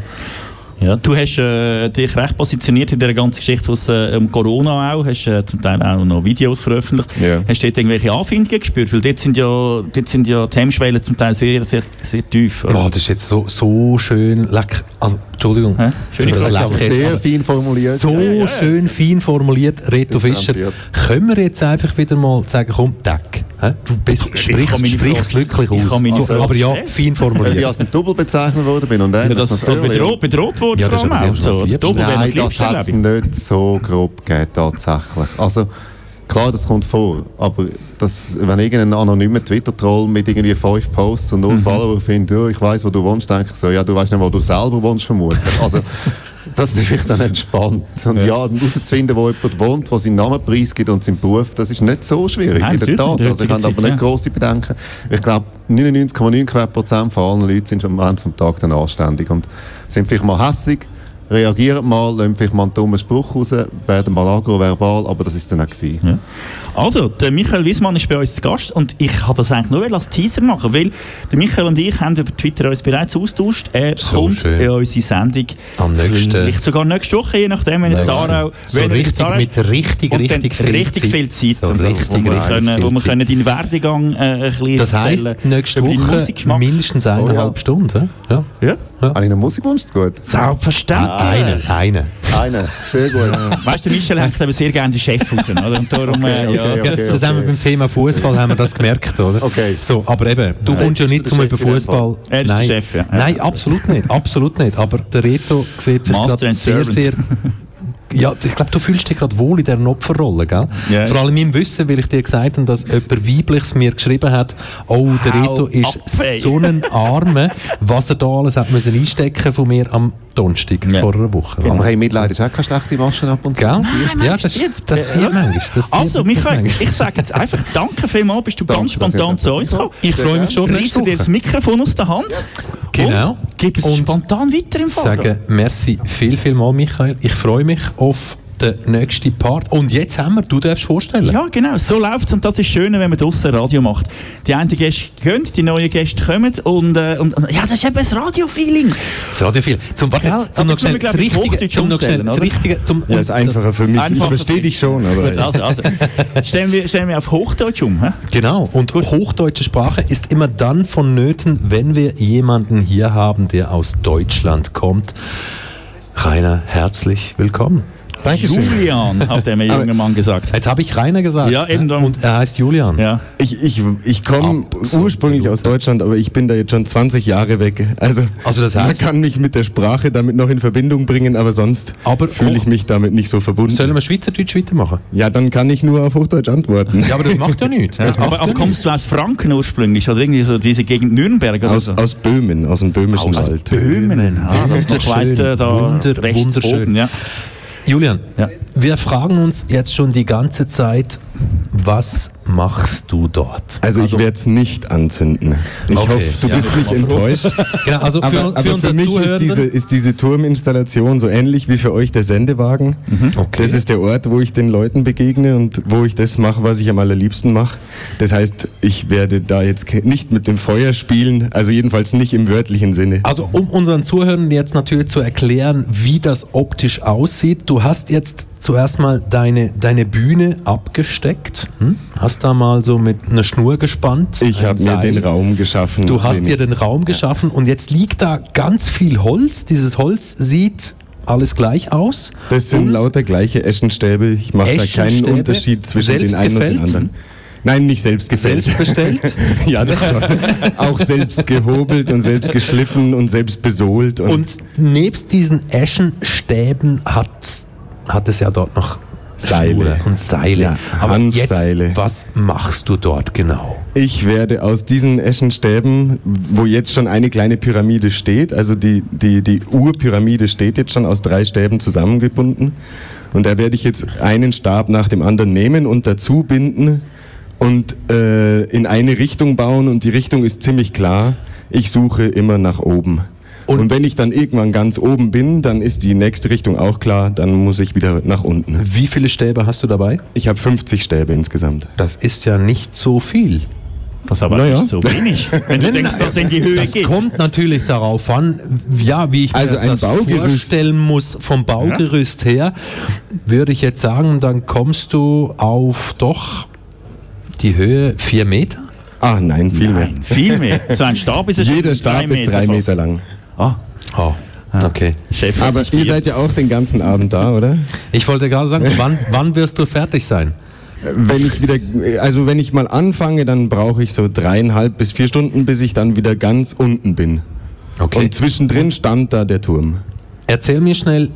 Ja, du hast äh, dich recht positioniert in der ganzen Geschichte was, äh, um Corona auch, hast äh, zum Teil auch noch Videos veröffentlicht. Yeah. Hast du dort irgendwelche Anfindungen gespürt? Weil dort sind ja, dort sind ja die Hemmschwellen zum Teil sehr, sehr, sehr tief. Oder? Oh, das ist jetzt so, so schön lecker. Also, Entschuldigung. Hä? Schön, das ist aber sehr fein formuliert. So ja, ja. schön fein formuliert, Reto Fischer. Können wir jetzt einfach wieder mal sagen, komm, Deck. Du bist, sprich, es wirklich aus. Also, aber ja, fein formuliert. Ich als ein Double bezeichnet worden bin und dann ja, das, das bedroht, bedroht worden ja, das ist so. Nein, das hat es nicht so grob gegeben, tatsächlich. Also, Klar, das kommt vor, aber das, wenn irgendein anonymer Twitter-Troll mit irgendwie fünf Posts und null mhm. Follower findet, ja, ich weiß, wo du wohnst, denke ich so, ja, du weißt nicht, wo du selber wohnst, vermutlich. Also, das ist vielleicht dann entspannt. Und ja, herauszufinden, wo jemand wohnt, der seinen Namen preisgibt und seinen Beruf, das ist nicht so schwierig, Nein, in der Tat. Also ich habe aber nicht grosse Bedenken. Ich glaube, 99,9% von allen Leuten sind am Ende des Tages dann anständig und sind vielleicht mal hässig, reagieren mal, lassen vielleicht mal einen dummen Spruch raus, werden mal agroverbal, aber das ist dann auch gewesen. Ja. Also, der Michael Wiesmann ist bei uns zu Gast und ich habe das eigentlich nur als Teaser machen, weil der Michael und ich haben über Twitter uns bereits austauscht. Er so kommt schön. in unsere Sendung. Am nächsten. Vielleicht sogar nächste Woche, je nachdem, wenn er Zarau... So richtig, Zarau mit richtig, richtig viel richtig. Viel Zeit so also, richtig, wo wir, können, wo wir können deinen Werdegang äh, ein bisschen Das heisst, nächste Woche mindestens eineinhalb oh, ja. Stunden. Ja. ja. Ja. Habe ich einen Musikwunsch zu gut? Selbstverständlich. Einen, einen. Einen, sehr gut. *laughs* weißt du, Michel hängt aber sehr gerne den Chef raus, oder? Und darum, äh, okay, okay, okay, das haben wir beim Thema Fußball haben wir das gemerkt, oder? Okay. So, aber eben, du Nein, kommst ja nicht zum über Fußball. Er ist Nein. der Chef, ja. Nein, absolut nicht, absolut nicht. Aber der Reto sieht sich gerade sehr, sehr *laughs* ja, ich glaube, du fühlst dich gerade wohl in dieser Opferrolle, gell? Yeah. Vor allem im Wissen, weil ich dir gesagt habe, dass jemand Weibliches mir geschrieben hat, oh, der Reto ist so ein Arme, was er da alles hat müssen einstecken von mir am Donnerstag yeah. vor einer Woche. Ja, aber hey, Mitleid ist auch keine schlechte Maschen ab und zu. Gell? Nein, ja, das, das, das zieht ja. manchmal. Das also, Michael, ich sage jetzt einfach danke vielmals, bist du danke, ganz spontan zu uns gekommen. Ich freue mich schon. Reiße dir das Mikrofon aus der Hand. Genau. Und gib es spontan weiter im Fall. Sagen merci viel, viel mal, Michael. Ich freue mich auf der nächste Part. Und jetzt haben wir, du darfst vorstellen. Ja, genau, so läuft es und das ist schön, wenn man draussen Radio macht. Die einen Gäste gehen, die neuen Gäste kommen und, äh, und ja, das ist eben das Radio-Feeling. Das Radio-Feeling. Zum, warte, ja, zum noch schnell das Richtige, zum noch schnell das Richtige, zum, ja, ist einfacher für mich, einfacher das verstehe ich schon. Aber also, also. stellen, wir, stellen wir auf Hochdeutsch um. He? Genau, und Gut. hochdeutsche Sprache ist immer dann vonnöten, wenn wir jemanden hier haben, der aus Deutschland kommt. Rainer, herzlich willkommen. Dankeschön. Julian, hat der mir junge Mann gesagt. Jetzt habe ich Rainer gesagt. Ja, eben. Dann. Und er heißt Julian. Ja. Ich, ich, ich komme ursprünglich aus Deutschland, aber ich bin da jetzt schon 20 Jahre weg. Also, also das heißt, man kann mich mit der Sprache damit noch in Verbindung bringen, aber sonst fühle ich mich damit nicht so verbunden. Sollen wir Schweizerdeutsch weitermachen? Ja, dann kann ich nur auf Hochdeutsch antworten. Ja, aber das macht ja nichts. Ja, aber, aber kommst du aus Franken ursprünglich oder irgendwie so diese Gegend Nürnberg oder aus, so? Aus Böhmen, aus dem böhmischen aus Wald. Böhmen, ah, das ist noch weiter da Wunder, rechts wunderschön. oben, ja. Julian, ja. wir fragen uns jetzt schon die ganze Zeit, was machst du dort? Also, ich also werde es nicht anzünden. Ich okay. hoffe, du ja. bist nicht enttäuscht. genau, also für, aber, für, aber für mich ist diese, ist diese, Turminstallation so ähnlich wie für euch der Sendewagen. Mhm. Okay. Das ist der Ort, wo ich den Leuten begegne und wo ich das mache, was ich am allerliebsten mache. Das heißt, ich werde da jetzt nicht mit dem Feuer spielen, also jedenfalls nicht im wörtlichen Sinne. Also um unseren Zuhörern jetzt natürlich zu erklären, wie das optisch aussieht, du hast jetzt zuerst mal deine, deine Bühne abgesteckt, hm? hast da mal so mit einer Schnur gespannt. Ich habe mir den Raum geschaffen. Du hast dir den Raum geschaffen und jetzt liegt da ganz viel Holz. Dieses Holz sieht alles gleich aus. Das sind lauter gleiche Eschenstäbe. Ich mache da keinen Unterschied zwischen den einen und den anderen. Nein, nicht selbst gefällt. Selbst bestellt? *laughs* ja, das schon. Auch selbst gehobelt und selbst geschliffen und selbst besohlt. Und, und nebst diesen Eschenstäben hat hat es ja dort noch Seile und Seile. Ja, Aber Hanfseile. Jetzt, was machst du dort genau? Ich werde aus diesen Eschenstäben, wo jetzt schon eine kleine Pyramide steht, also die, die, die Urpyramide steht jetzt schon aus drei Stäben zusammengebunden. Und da werde ich jetzt einen Stab nach dem anderen nehmen und dazu binden und äh, in eine Richtung bauen. Und die Richtung ist ziemlich klar. Ich suche immer nach oben. Und, und, wenn ich dann irgendwann ganz oben bin, dann ist die nächste Richtung auch klar, dann muss ich wieder nach unten. Wie viele Stäbe hast du dabei? Ich habe 50 Stäbe insgesamt. Das ist ja nicht so viel. Das aber naja. nicht so wenig, wenn du denkst, dass in die Höhe das geht. Das kommt natürlich darauf an, ja, wie ich also mir das vorstellen muss, vom Baugerüst ja. her, würde ich jetzt sagen, dann kommst du auf doch die Höhe 4 Meter? Ah, nein, viel nein, mehr. Viel mehr. So ein Stab ist *laughs* Jeder Stab ist drei Meter, Meter lang. Ah. Oh. Okay. Chef Aber ihr seid ja auch den ganzen Abend da, oder? Ich wollte gerade sagen, *laughs* wann, wann wirst du fertig sein? Wenn ich wieder, also wenn ich mal anfange, dann brauche ich so dreieinhalb bis vier Stunden, bis ich dann wieder ganz unten bin. Okay. Und zwischendrin stand da der Turm. Erzähl mir schnell,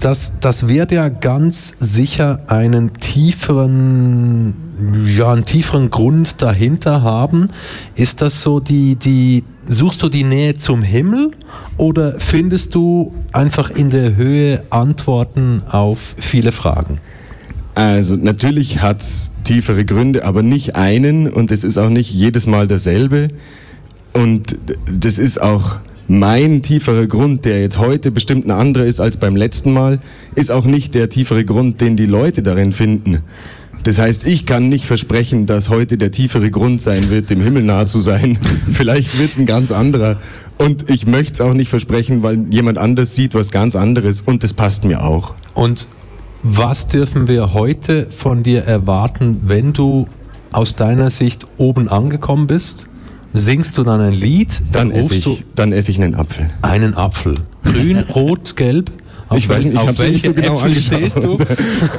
das, das wird ja ganz sicher einen tieferen, ja, einen tieferen Grund dahinter haben. Ist das so die, die, suchst du die Nähe zum Himmel oder findest du einfach in der Höhe Antworten auf viele Fragen? Also natürlich hat es tiefere Gründe, aber nicht einen und es ist auch nicht jedes Mal derselbe. Und das ist auch mein tieferer Grund, der jetzt heute bestimmt ein anderer ist als beim letzten Mal, ist auch nicht der tiefere Grund, den die Leute darin finden. Das heißt, ich kann nicht versprechen, dass heute der tiefere Grund sein wird, dem Himmel nahe zu sein. *laughs* Vielleicht wird es ein ganz anderer. Und ich möchte es auch nicht versprechen, weil jemand anders sieht was ganz anderes und das passt mir auch. Und was dürfen wir heute von dir erwarten, wenn du aus deiner Sicht oben angekommen bist? Singst du dann ein Lied? Dann, dann esse ich, dann esse ich einen Apfel. Einen Apfel. Grün, *laughs* rot, gelb? Auf ich weiß nicht, ich habe nicht so genau Äpfel stehst du?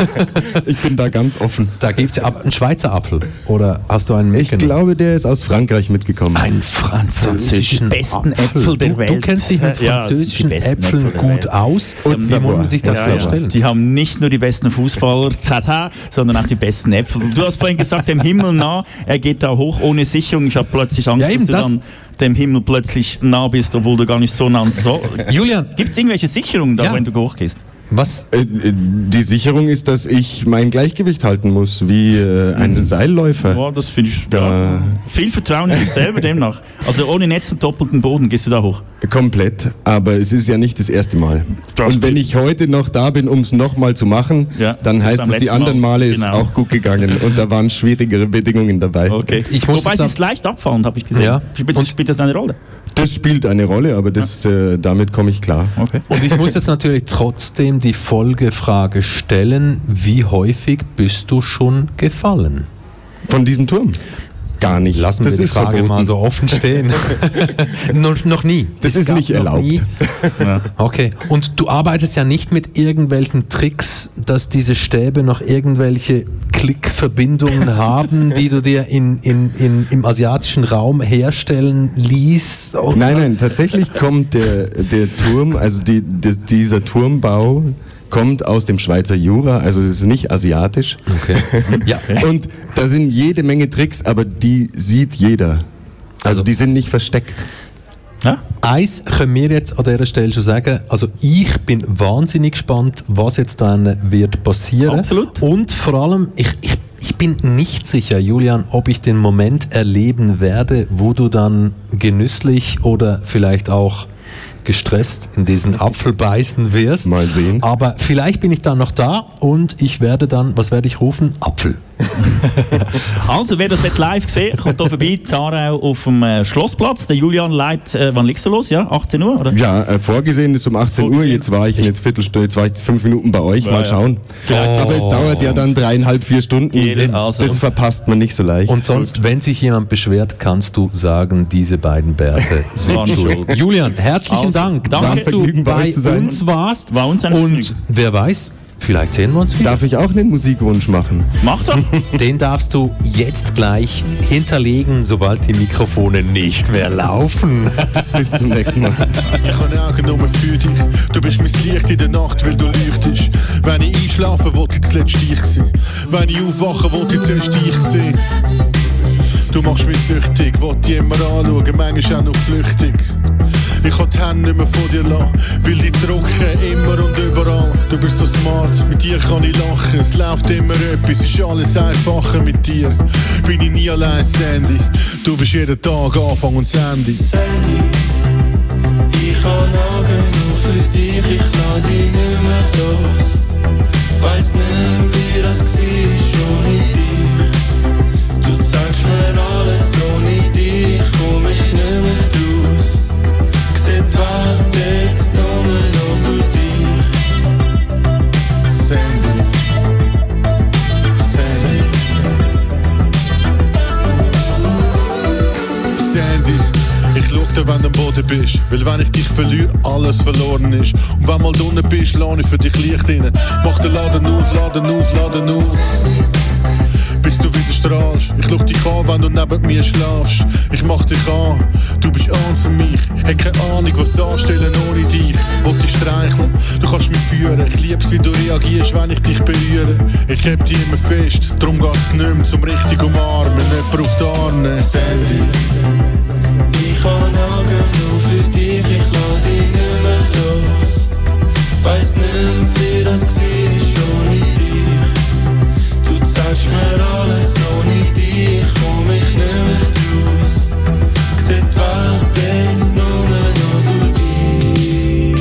*laughs* ich bin da ganz offen. Da gibt es einen Schweizer Apfel. Oder hast du einen mitgenommen? Ich glaube, der ist aus Frankreich mitgekommen. Ein französischen Die besten Äpfel, Äpfel der Welt. Du kennst dich mit französischen ja, Äpfeln gut aus. Und wie muss man sich das ja, vorstellen? Ja. Die haben nicht nur die besten Fußballer, *laughs* sondern auch die besten Äpfel. Du hast vorhin gesagt, dem Himmel nah, er geht da hoch ohne Sicherung. Ich habe plötzlich Angst, ja, dass du das dann dem Himmel plötzlich nah bist, obwohl du gar nicht so nah so. Julian, gibt es irgendwelche Sicherungen da, ja. wenn du hochgehst? Was? Äh, äh, die Sicherung ist, dass ich mein Gleichgewicht halten muss, wie äh, ein mhm. Seilläufer. Boah, das finde ich. Da viel Vertrauen in dich selber demnach. Also ohne Netz und doppelten Boden gehst du da hoch. Komplett, aber es ist ja nicht das erste Mal. Das und wenn ich heute noch da bin, um es nochmal zu machen, ja, dann heißt es, die anderen Male ist genau. auch gut gegangen und da waren schwierigere Bedingungen dabei. Okay. Ich muss Wobei es ist leicht abfallend, habe ich gesehen. Ja. Spielt, spielt das eine Rolle? Das spielt eine Rolle, aber das, äh, damit komme ich klar. Okay. Und ich muss jetzt natürlich trotzdem die Folgefrage stellen, wie häufig bist du schon gefallen? Von diesem Turm? Gar nicht. Lassen das wir die Frage verboten. mal so offen stehen. *laughs* noch, noch, nie. Das es ist nicht erlaubt. ja. Okay. Und du arbeitest ja nicht mit irgendwelchen Tricks, dass diese Stäbe noch irgendwelche Klickverbindungen *laughs* haben, die du dir in, in, in, im asiatischen Raum herstellen ließ? Oder? Nein, nein, tatsächlich kommt der, der Turm, also die, die, dieser Turmbau kommt aus dem Schweizer Jura, also das ist nicht asiatisch. Okay. *laughs* ja. Und da sind jede Menge Tricks, aber die sieht jeder. Also, also die sind nicht versteckt. Ja? Eins können wir jetzt an dieser Stelle schon sagen, also ich bin wahnsinnig gespannt, was jetzt dann wird passieren. Absolut. Und vor allem, ich, ich, ich bin nicht sicher, Julian, ob ich den Moment erleben werde, wo du dann genüsslich oder vielleicht auch gestresst in diesen Apfel beißen wirst. Mal sehen. Aber vielleicht bin ich dann noch da und ich werde dann, was werde ich rufen? Apfel. *laughs* also, wer das live sehen kommt hier vorbei, Zarau auf dem äh, Schlossplatz. Der Julian leitet, äh, wann liegst du los? Ja, 18 Uhr, oder? Ja, äh, vorgesehen ist um 18 vorgesehen. Uhr. Jetzt war ich eine Viertelstunde, jetzt war ich fünf Minuten bei euch. Ja, Mal schauen. Ja. Oh. Aber es dauert ja dann dreieinhalb, vier Stunden. Also. Das verpasst man nicht so leicht. Und sonst, wenn sich jemand beschwert, kannst du sagen, diese beiden Bärte *laughs* sind schuld. Julian, herzlichen also, Dank, danke, dass du bei uns warst. War uns ein Und wer weiß, Vielleicht sehen wir uns wieder. Darf ich auch einen Musikwunsch machen? Mach doch. *laughs* Den darfst du jetzt gleich hinterlegen, sobald die Mikrofone nicht mehr laufen. *laughs* Bis zum nächsten Mal. Ich habe Augen nur für dich. Du bist mein Licht in der Nacht, weil du leuchtest. Wenn ich einschlafe, wollte ich zuletzt dich sehen. Wenn ich aufwache, wollte ich zuerst dich sehen. Du machst mich süchtig, wollt die immer anschauen, manchmal auch noch flüchtig. Ich kann die Hände nicht mehr von dir lassen, will die drucken, immer und überall. Du bist so smart, mit dir kann ich lachen. Es läuft immer etwas, ist alles einfacher mit dir. Bin ich nie allein, Sandy. Du bist jeden Tag Anfang und Sandy. Sandy, ich kann Augen nur für dich, ich lass dich nicht mehr los. Weiss nicht, wie das war ohne dir, wenn du am Boden bist. Weil wenn ich dich verliere, alles verloren ist. Und wenn mal unten bist, lade ich für dich Licht rein. Mach den Laden auf, Laden auf, Laden auf bis du wieder strahlst. Ich schau dich an, wenn du neben mir schlafst. Ich mach dich an, du bist an für mich. Hätt keine Ahnung, was anstellen ohne dich. Wollt ich streicheln. Du kannst mich führen, ich lieb's, wie du reagierst, wenn ich dich berühre. Ich heb dich immer fest, drum geht's nicht mehr zum richtig umarmen, jemand auf die Arme. Sandy. Ich kann Augen nur für dich, ich lass dich nicht los. Weiß nicht, wie das war ohne dich. Du zeigst mir alles ohne dich, komm ich nicht mehr draus. Sieht die Welt jetzt nur noch durch dich.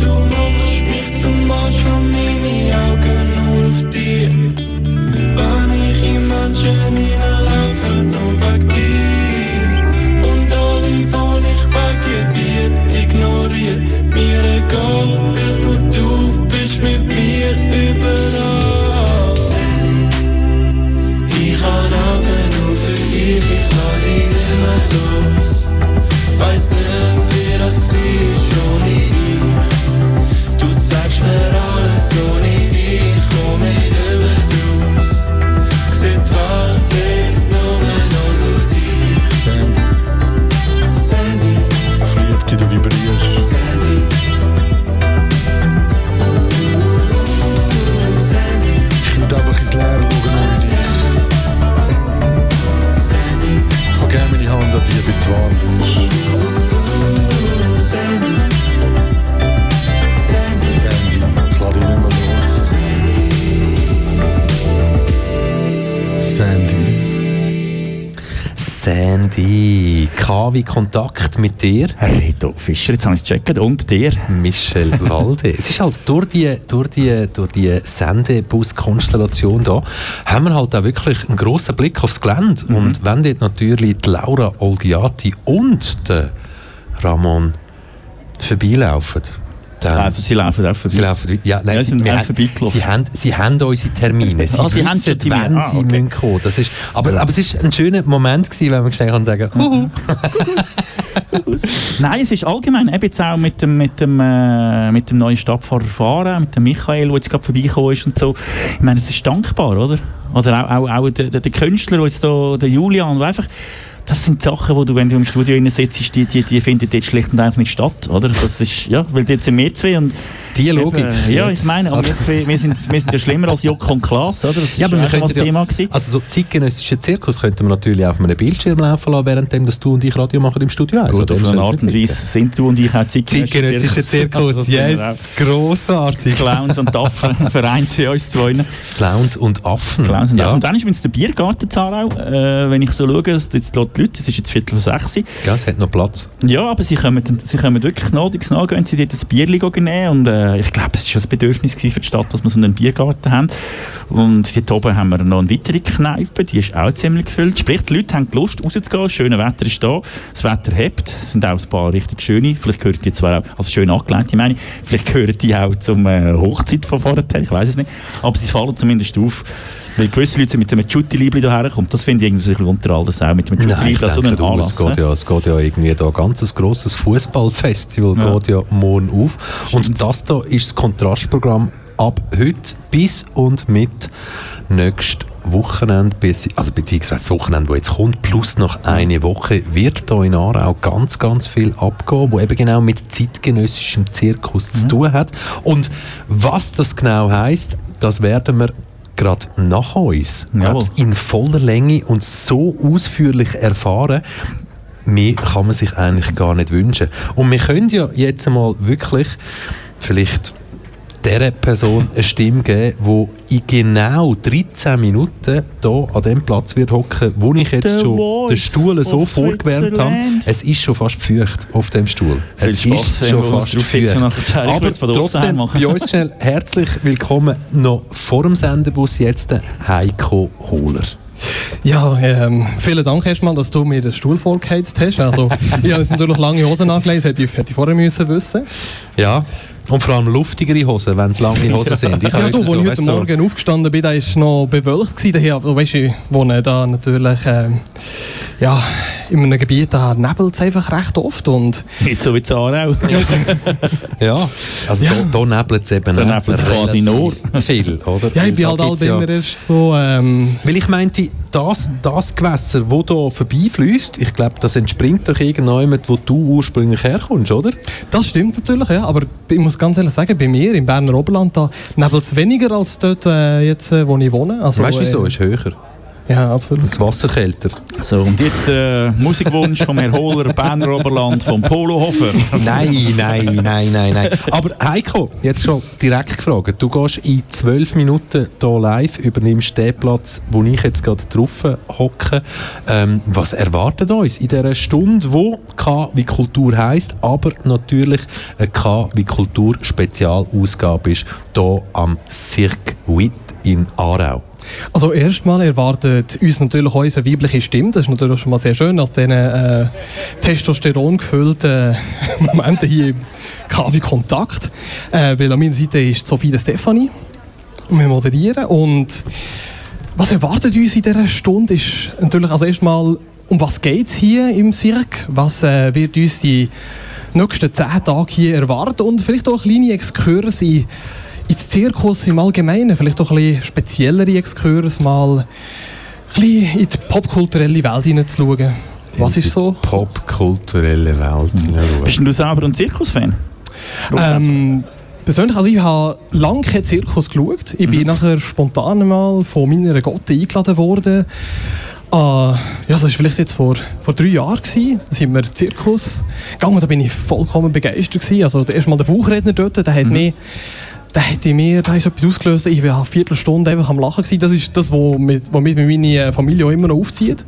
Du machst mich zum Arsch und meine Augen auf dir. Wenn ich in Menschen hineinlaufe, Sandy, KW Kontakt mit dir. Reto Fischer, jetzt habe ich es gecheckt. Und dir? Michel Walde. *laughs* es ist halt durch die, durch die, durch die Sendebus-Konstellation da, haben wir halt auch wirklich einen grossen Blick aufs Gelände. Mhm. Und wenn dort natürlich die Laura Olgiati und der Ramon vorbeilaufen, Laufen- Sie laufen auch vorbei. Sie laufen ja, nein, Ja, sie, sind wir haben, sie, haben, sie haben unsere Termine. Sie Ah, sie haben wissen, Termine. wann Ah, sie okay. müssen kommen. Das ist, aber, aber es ist ein schöner Moment gewesen, wenn man schnell kann sagen Huhu. *laughs* Nein, es ist allgemein, eben jetzt auch mit dem, mit dem, äh, mit dem neuen Stadtfahrer fahren, mit dem Michael, der jetzt gerade vorbeigekommen ist und so. Ich meine, es ist dankbar, oder? Oder auch, auch, auch der, der, der Künstler, der jetzt da, der Julian, der einfach, das sind Sachen, wo du, wenn du im Studio innen sitzt, die, die, die finden jetzt schlicht und einfach nicht statt, oder? Das ist, ja, weil jetzt sind wir zwei und Die Logik. Eben, ja, ich meine, aber wir, zwei, wir, sind, wir sind ja schlimmer als Joko und Klaas, oder? Das Ja, aber wir auch schon mal könnten das Thema ja, gewesen. also so zeitgenössischen Zirkus könnten wir natürlich auf einem Bildschirm laufen lassen, währenddem das du und ich Radio machen im Studio. Also Gut, dem auf eine Art und Weise sind du und ich auch Zeitgenössischer Zirkus, *laughs* sind wir yes, grossartig. auch. Clowns und Affen *laughs* vereint bei uns zwei. Clowns und Affen. Clowns und ja. Affen. Und dann ist übrigens der Biergarten Zarau. Äh, wenn ich so schaue, es- jetzt die Leute, es ist jetzt Viertel vor sechs. Ja, es hat noch Platz. Ja, aber sie kommen, sie kommen wirklich gnädig nach, wenn sie dort ein Bierli nehmen. Und äh, ich glaube, es war schon ein Bedürfnis für die Stadt, dass wir so einen Biergarten haben. Und dort oben haben wir noch eine weitere Kneipe, die ist auch ziemlich gefüllt. Sprich, die Leute haben die Lust, rauszugehen, das schöne Wetter ist da, das Wetter hebt, es sind auch ein paar richtig schöne, vielleicht gehören die zwar auch, also schön angelehnte meine ich, vielleicht gehören die auch zum äh, Hochzeit von vorher, ich weiß es nicht, aber sie fallen zumindest auf. Weil gewisse Leute sind mit einem Jutti-Liebli hierher kommen, das finde ich irgendwie ein bisschen unter alles auch, mit einem Jutti-Liebli, so einen du, es, Anlass. geht ja, es geht ja irgendwie da ein ganz grosses Fußballfestival Ja. geht ja morgen auf. Und das da ist das Kontrastprogramm ab heute bis und mit nächstes Wochenende, bis- also beziehungsweise das Wochenende, das jetzt kommt, plus noch eine Woche, wird da in Aarau ganz, ganz viel abgehen, wo eben genau mit zeitgenössischem Zirkus zu tun hat. Und was das genau heisst, das werden wir gerade nach uns in voller Länge und so ausführlich erfahren. Mehr kann man sich eigentlich gar nicht wünschen. Und wir können ja jetzt einmal wirklich vielleicht dieser Person eine Stimme geben, die in genau 13 Minuten hier an dem Platz wird hocken, wo ich jetzt The schon Voice den Stuhl so vorgewärmt habe. Es ist schon fast feucht auf dem Stuhl. Viel es Spass, ist schon fast feucht. der Aber trotzdem, machen. bei uns schnell herzlich willkommen noch vor dem Sendebus jetzt der Heiko Hohler. Ja, ähm, vielen Dank erstmal, dass du mir den Stuhl vorgeheizt hast. Also, ich habe jetzt natürlich lange Hosen angelegt, das hätte ich, hätte ich vorher müssen wissen. Ja, und vor allem luftigere Hosen, wenn es lange Hosen sind. Ich Ja, du, als so, ich heute so- Morgen aufgestanden bin, da war noch bewölkt. gewesen. Daher, Du weißt, ich wohne da natürlich, ähm, ja, in einem Gebiet, da nebelt es einfach recht oft. Und Nicht so wie in Aarau. *laughs* ja, also Ja. da, da nebelt es eben Da auch nebelt es quasi nur. viel, oder? ja, ich bin halt halt ja- immer erst so... Ähm, Weil ich meinte, das, das Gewässer, das hier vorbeifließt, ich glaube, das entspringt doch irgendjemand, wo du ursprünglich herkommst, oder? Das stimmt natürlich, ja. Aber ich muss ganz ehrlich sagen, bei mir im Berner Oberland, da nebelt es weniger als dort, äh, jetzt, äh, wo ich wohne. Also, weißt du wieso? äh, Ist höher. Ja, absolut. Und das Wasser kälter. So, und jetzt der Musikwunsch vom Herr Hohler, Berner Oberland, vom Polohofer. Nein, nein, nein, nein, nein. Aber Heiko, jetzt schon direkt gefragt. Du gehst in zwölf Minuten hier live, übernimmst den Platz, wo ich jetzt gerade drauf hocke. Ähm, was erwartet uns in dieser Stunde, wo K wie Kultur heisst, aber natürlich eine K wie Kultur Spezialausgabe ist, hier am Circuit in Aarau? Also erstmal erwartet uns natürlich unsere weibliche Stimme. Das ist natürlich schon mal sehr schön, als diesen äh, Testosteron gefüllten *laughs* Momenten hier im KW Kontakt. Äh, weil an meiner Seite ist Sophie de. Und wir moderieren. Und was erwartet uns in dieser Stunde ist natürlich also erstmal, um was geht es hier im Cirque? Was äh, wird uns die nächsten zehn Tage hier erwarten? Und vielleicht auch eine kleine Exkurs in ins Zirkus im Allgemeinen, vielleicht auch ein bisschen speziellere Exkurs, mal ein bisschen in die popkulturelle Welt hineinzuschauen. Was ist so? Popkulturelle Welt. Bist denn du selber ein Zirkusfan? Ähm, persönlich, also ich habe lange keinen Zirkus geschaut. Ich bin nachher spontan mal von meiner Gotte eingeladen worden. Äh, ja, das war vielleicht jetzt vor, vor drei Jahren. Gewesen. Da sind wir in den Zirkus gegangen. Da bin ich vollkommen begeistert. Gewesen. Also erstmal der Buchredner dort, der hat mich da hätte mir da ist etwas ausgelöst. Ich war eine Viertelstunde einfach am Lachen gewesen. Das ist das, was mit, was mit meiner Familie auch immer noch aufzieht.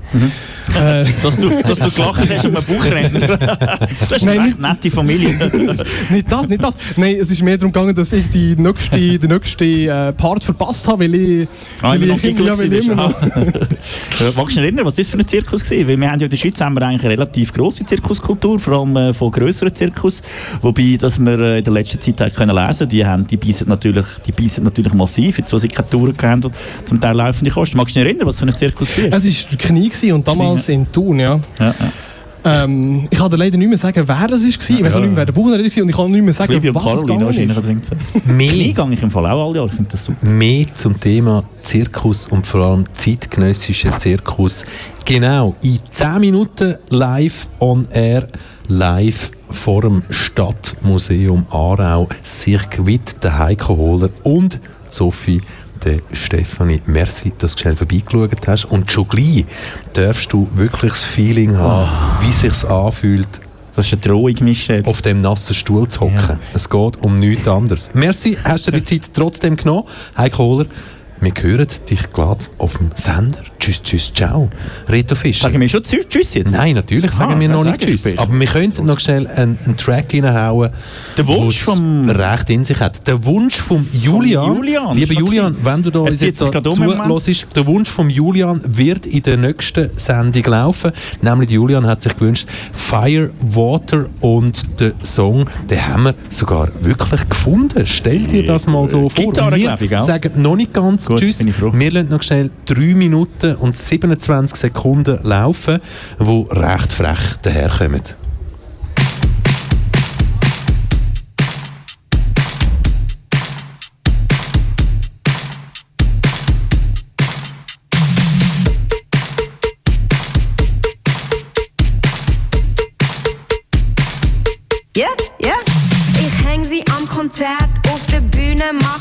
Äh, *laughs* Dass du, dass du gelacht hast um einen Buchrenner. *laughs* Das ist Nein, eine nette Familie. *laughs* nicht das, nicht das. Nein, es ist mehr darum gegangen, dass ich die nächste, den nächsten äh, Part verpasst habe, weil ich, Ah, weil ich, Giggle ja, weil ich immer noch. Äh, Magst du dich erinnern, was das für ein Zirkus war? Weil wir haben ja in der Schweiz haben wir eigentlich eine relativ grosse Zirkuskultur, vor allem äh, von grösseren Zirkus. Wobei, dass wir in der letzten Zeit haben können lesen die, haben, die beißen natürlich, die beißen natürlich massiv, jetzt wo sie keine Touren haben und zum Teil laufende Kosten. Magst du dich erinnern, was für ein Zirkus war? Es war der Knie gewesen und damals in Thun, ja. Ja, ja. Ähm, ich kann dir leider nicht mehr sagen, wer das war. Ich weiß auch nicht mehr, wer der Buchner war und ich kann nicht mehr sagen, und was es Caroline gegangen wahrscheinlich ist. Mehr. Knie gehe ich im Fall auch alle Jahre, ich finde das super. Mehr zum Thema Zirkus und vor allem zeitgenössischer Zirkus. Genau, in 10 Minuten live on air, live vor dem Stadtmuseum Aarau, Circuit, der Heiko Hohler und Sophie der Stefanie. Merci, dass du schnell vorbeigeschaut hast. Und schon gleich darfst du wirklich das Feeling haben, wie es sich anfühlt, Das ist eine Drohung, Michel. auf dem nassen Stuhl zu hocken. Ja. Es geht um nichts anderes. Merci, hast du dir die Zeit trotzdem genommen. Heiko Kohler, wir hören dich gerade auf dem Sender. Tschüss, tschüss, ciao. Reto Fischer. Sagen wir schon Tschüss jetzt? Nein, natürlich sagen Ah, wir noch nicht Tschüss. später. Aber wir könnten noch schnell einen, einen Track reinhauen, Der Wunsch vom- recht in sich hat. Der Wunsch vom Julian. Julian, Lieber Julian, wenn du da uns jetzt Moment. zuhörst, der Wunsch vom Julian wird in der nächsten Sendung laufen. Nämlich Julian hat sich gewünscht Fire, Water und der Song, den haben wir sogar wirklich gefunden. Stell dir das mal so vor. Gitarre, wir sagen noch nicht ganz Gut, Tschüss. bin ich froh. Wir lassen noch schnell 3 Minuten und 27 Sekunden laufen, wo recht frech daherkommen. Ja, ja. Ich häng sie am Konzert auf der Bühne, Action,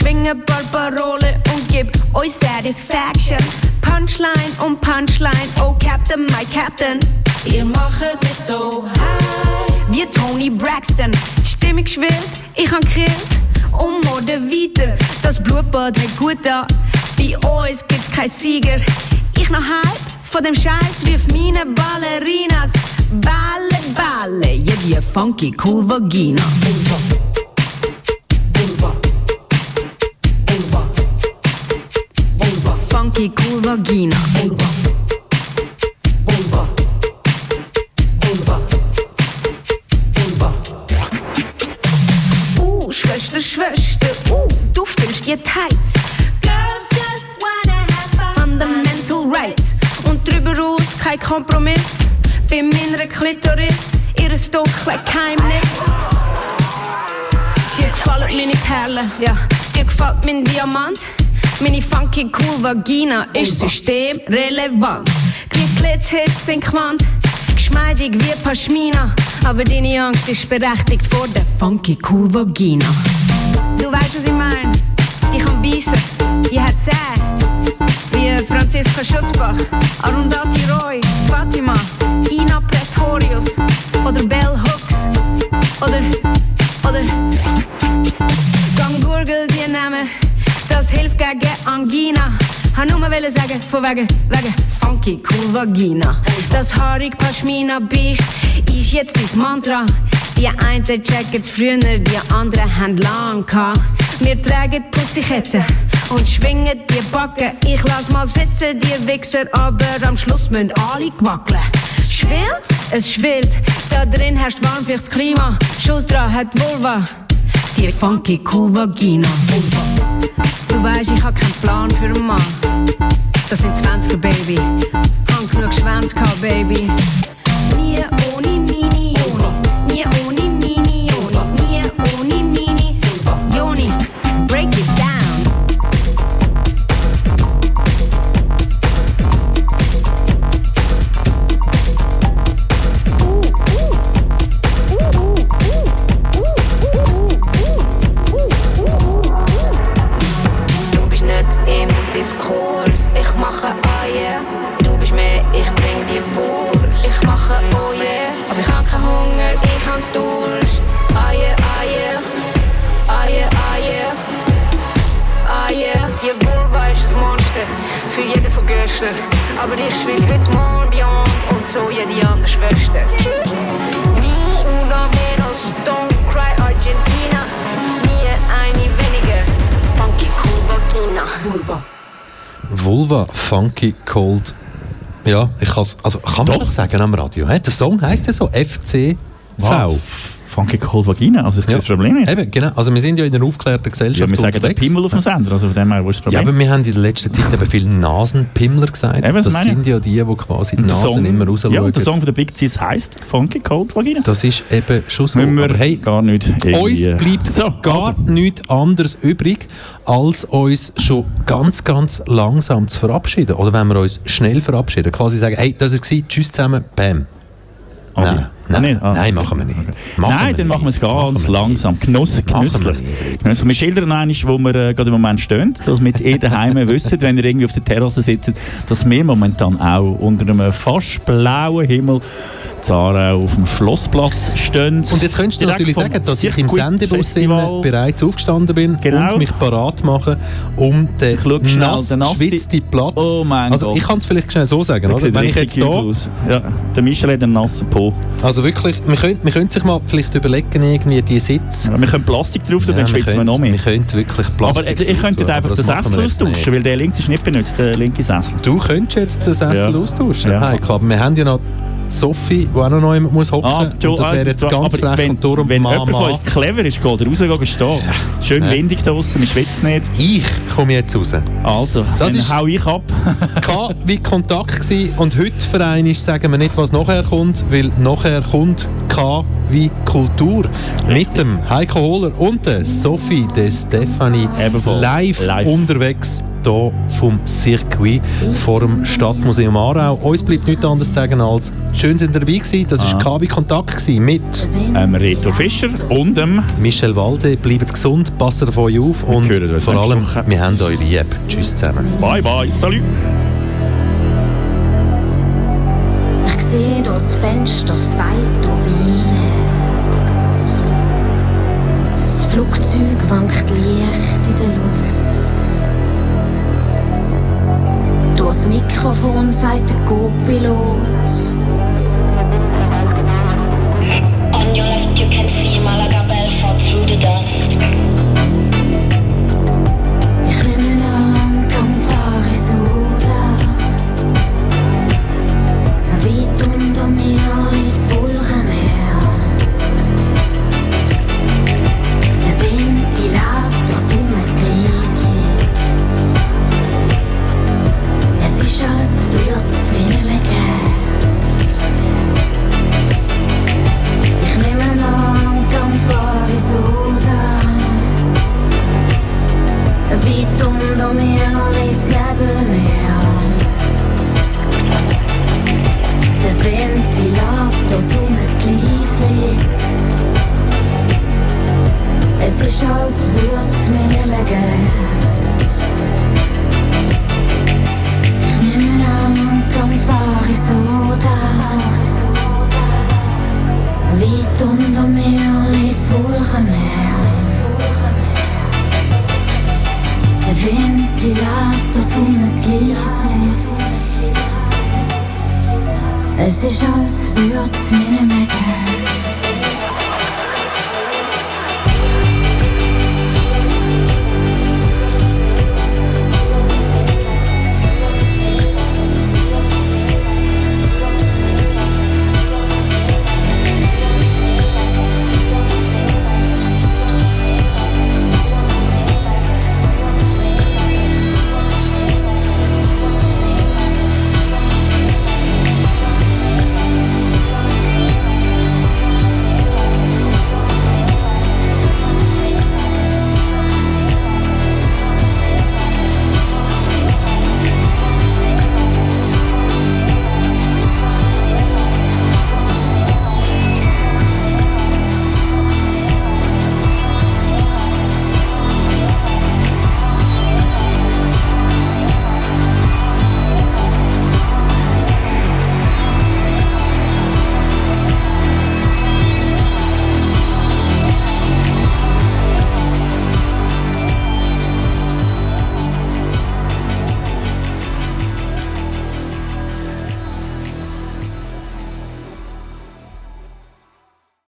schwinge Barbarole und gib euch Satisfaction. Punchline um Punchline, oh Captain, my Captain. Ihr macht mich so high. Wie Tony Braxton, stimmig schwillt, ich han grillt und Mode weiter. Das Blutbad hat gut da, bei uns gibt's kein Sieger. Ich noch halb von dem Scheiß rief meine Ballerinas. Balle, Balle, ja die funky cool Vagina. Funky cool Vagina. Uh, Schwester, Schwester, uh, du fühlst ihr tight. Girls just wanna have fun. Fundamental rights. Und drüber raus kein kein Kompromiss. Bei meiner Klitoris, ihres dunklen Geheimnis. Dir gefallen meine Perlen, ja, dir gefällt mein Diamant. Meine funky cool Vagina ist systemrelevant. Die Klithits sind Quant, geschmeidig wie Pashmina. Aber deine Angst ist berechtigt vor der funky cool Vagina. Du weißt, was ich meine? Die kann beißen, die hat Zähne. Wie Franziska Schutzbach, Arundhati Roy, Fatima, Ina Pretorius oder Bell Hooks oder, oder hilft gegen Angina. Han nur mal sagen, von wegen, wegen funky cool Vagina. Das haarig Pashmina Beast ist jetzt das Mantra. Die einen checken's früher, die anderen haben lang gehabt. Wir tragen Pussyketten und schwingen die Backen. Ich lass mal sitzen, die Wichser, aber am Schluss müssen alle wackeln. Schwillt? Es schwillt. Da drin herrscht warm fürs Klima. Schultra hat Vulva. Die funky cool Vagina. Du weißt, ich hab keinen Plan für einen Mann. Das sind 20er, Baby. Hab genug Schwänze gehabt, Baby. Ja, ich kann's, also kann man das sagen am Radio? He? Der Song heisst ja so FCV. Was? Funky Cold Vagina, also ich sehe das Problem nicht. Eben, genau. Also wir sind ja in einer aufgeklärten Gesellschaft Ja, wir sagen den unterwegs. Pimmel auf dem Sender, also von dem her, wo ist das Ja, Problem? aber wir haben in der letzten Zeit eben viele Nasenpimmler gesagt. Eben, das sind ja die, die quasi die Nasen Song- immer rausschauen. Ja, und der Song von der Big Cis heisst Funky Cold Vagina. Das ist eben schon so. Müssen wir Aber hey, gar nicht uns bleibt So, gar also. nichts anderes übrig, als uns schon ganz, ganz langsam zu verabschieden. Oder wenn wir uns schnell verabschieden, quasi sagen, hey, das war es, tschüss zusammen, bam. Ah, nein, nicht? nein, Ah, nein, machen wir nicht. Machen Nein, wir dann machen wir es ganz wir langsam, genuss, wir genüsslich. nicht. Genüsslich. Wir schildern einmal, wo wir äh, gerade im Moment stehen, dass wir eh daheim *laughs* wissen, wenn ihr irgendwie auf der Terrasse sitzt, dass wir momentan auch unter einem fast blauen Himmel Zarau auf dem Schlossplatz stehen. Und jetzt könntest du natürlich sagen, dass ich im Sendebus bereits aufgestanden bin Genau. und mich parat mache, um den nass geschwitzten Platz. Oh also Gott. ich kann es vielleicht schnell so sagen, Der oder? wenn ich jetzt aus. Ja, der Michel hat einen nassen Po. also wirklich, wir könnten wir könnte sich mal vielleicht überlegen, irgendwie die Sitze. Ja, wir können Plastik drauf tun, Ja, dann schwitzen wir noch mehr. Wir könnten wirklich Plastik Aber äh, könntet tun, einfach den Sessel austauschen, weil der links ist nicht benutzt, der linke Sessel. Du könntest jetzt den Sessel Ja. austauschen. Ja. Hey, klar, wir haben ja noch Sophie, die auch noch neu muss hocken Ah, und das wäre jetzt ganz frech wenn, und darum wenn Mama. jemand clever ist, geht er raus gehen stehen. Schön Ja. windig draußen, ich schwitze nicht. Ich komme jetzt raus. Also, Das dann ist- hau ich ab. *laughs* K wie Kontakt gsi und heute Verein ist, sagen wir nicht, was nachher kommt, weil nachher kommt K wie Kultur mit dem Heiko Hohler und der Sophie de Stefani Ebenfalls live, live. unterwegs hier vom Circuit vor dem Stadtmuseum Aarau. Uns bleibt nichts anderes zu sagen als schön sind ihr dabei gewesen. Das Ah. war K wie Kontakt mit ähm, Reto Fischer und dem Michel Walde. Bleibt gesund, passt auf euch auf und vor allem, Woche. wir haben euch lieb. Tschüss zusammen. Bye bye, salut. Ich sehe durchs Fenster zwei Turbinen. Das Flugzeug wankt leicht in der Luft. Durchs Mikrofon sagt der Co-Pilot. On your left, you can see Malaga Belfort through the dust.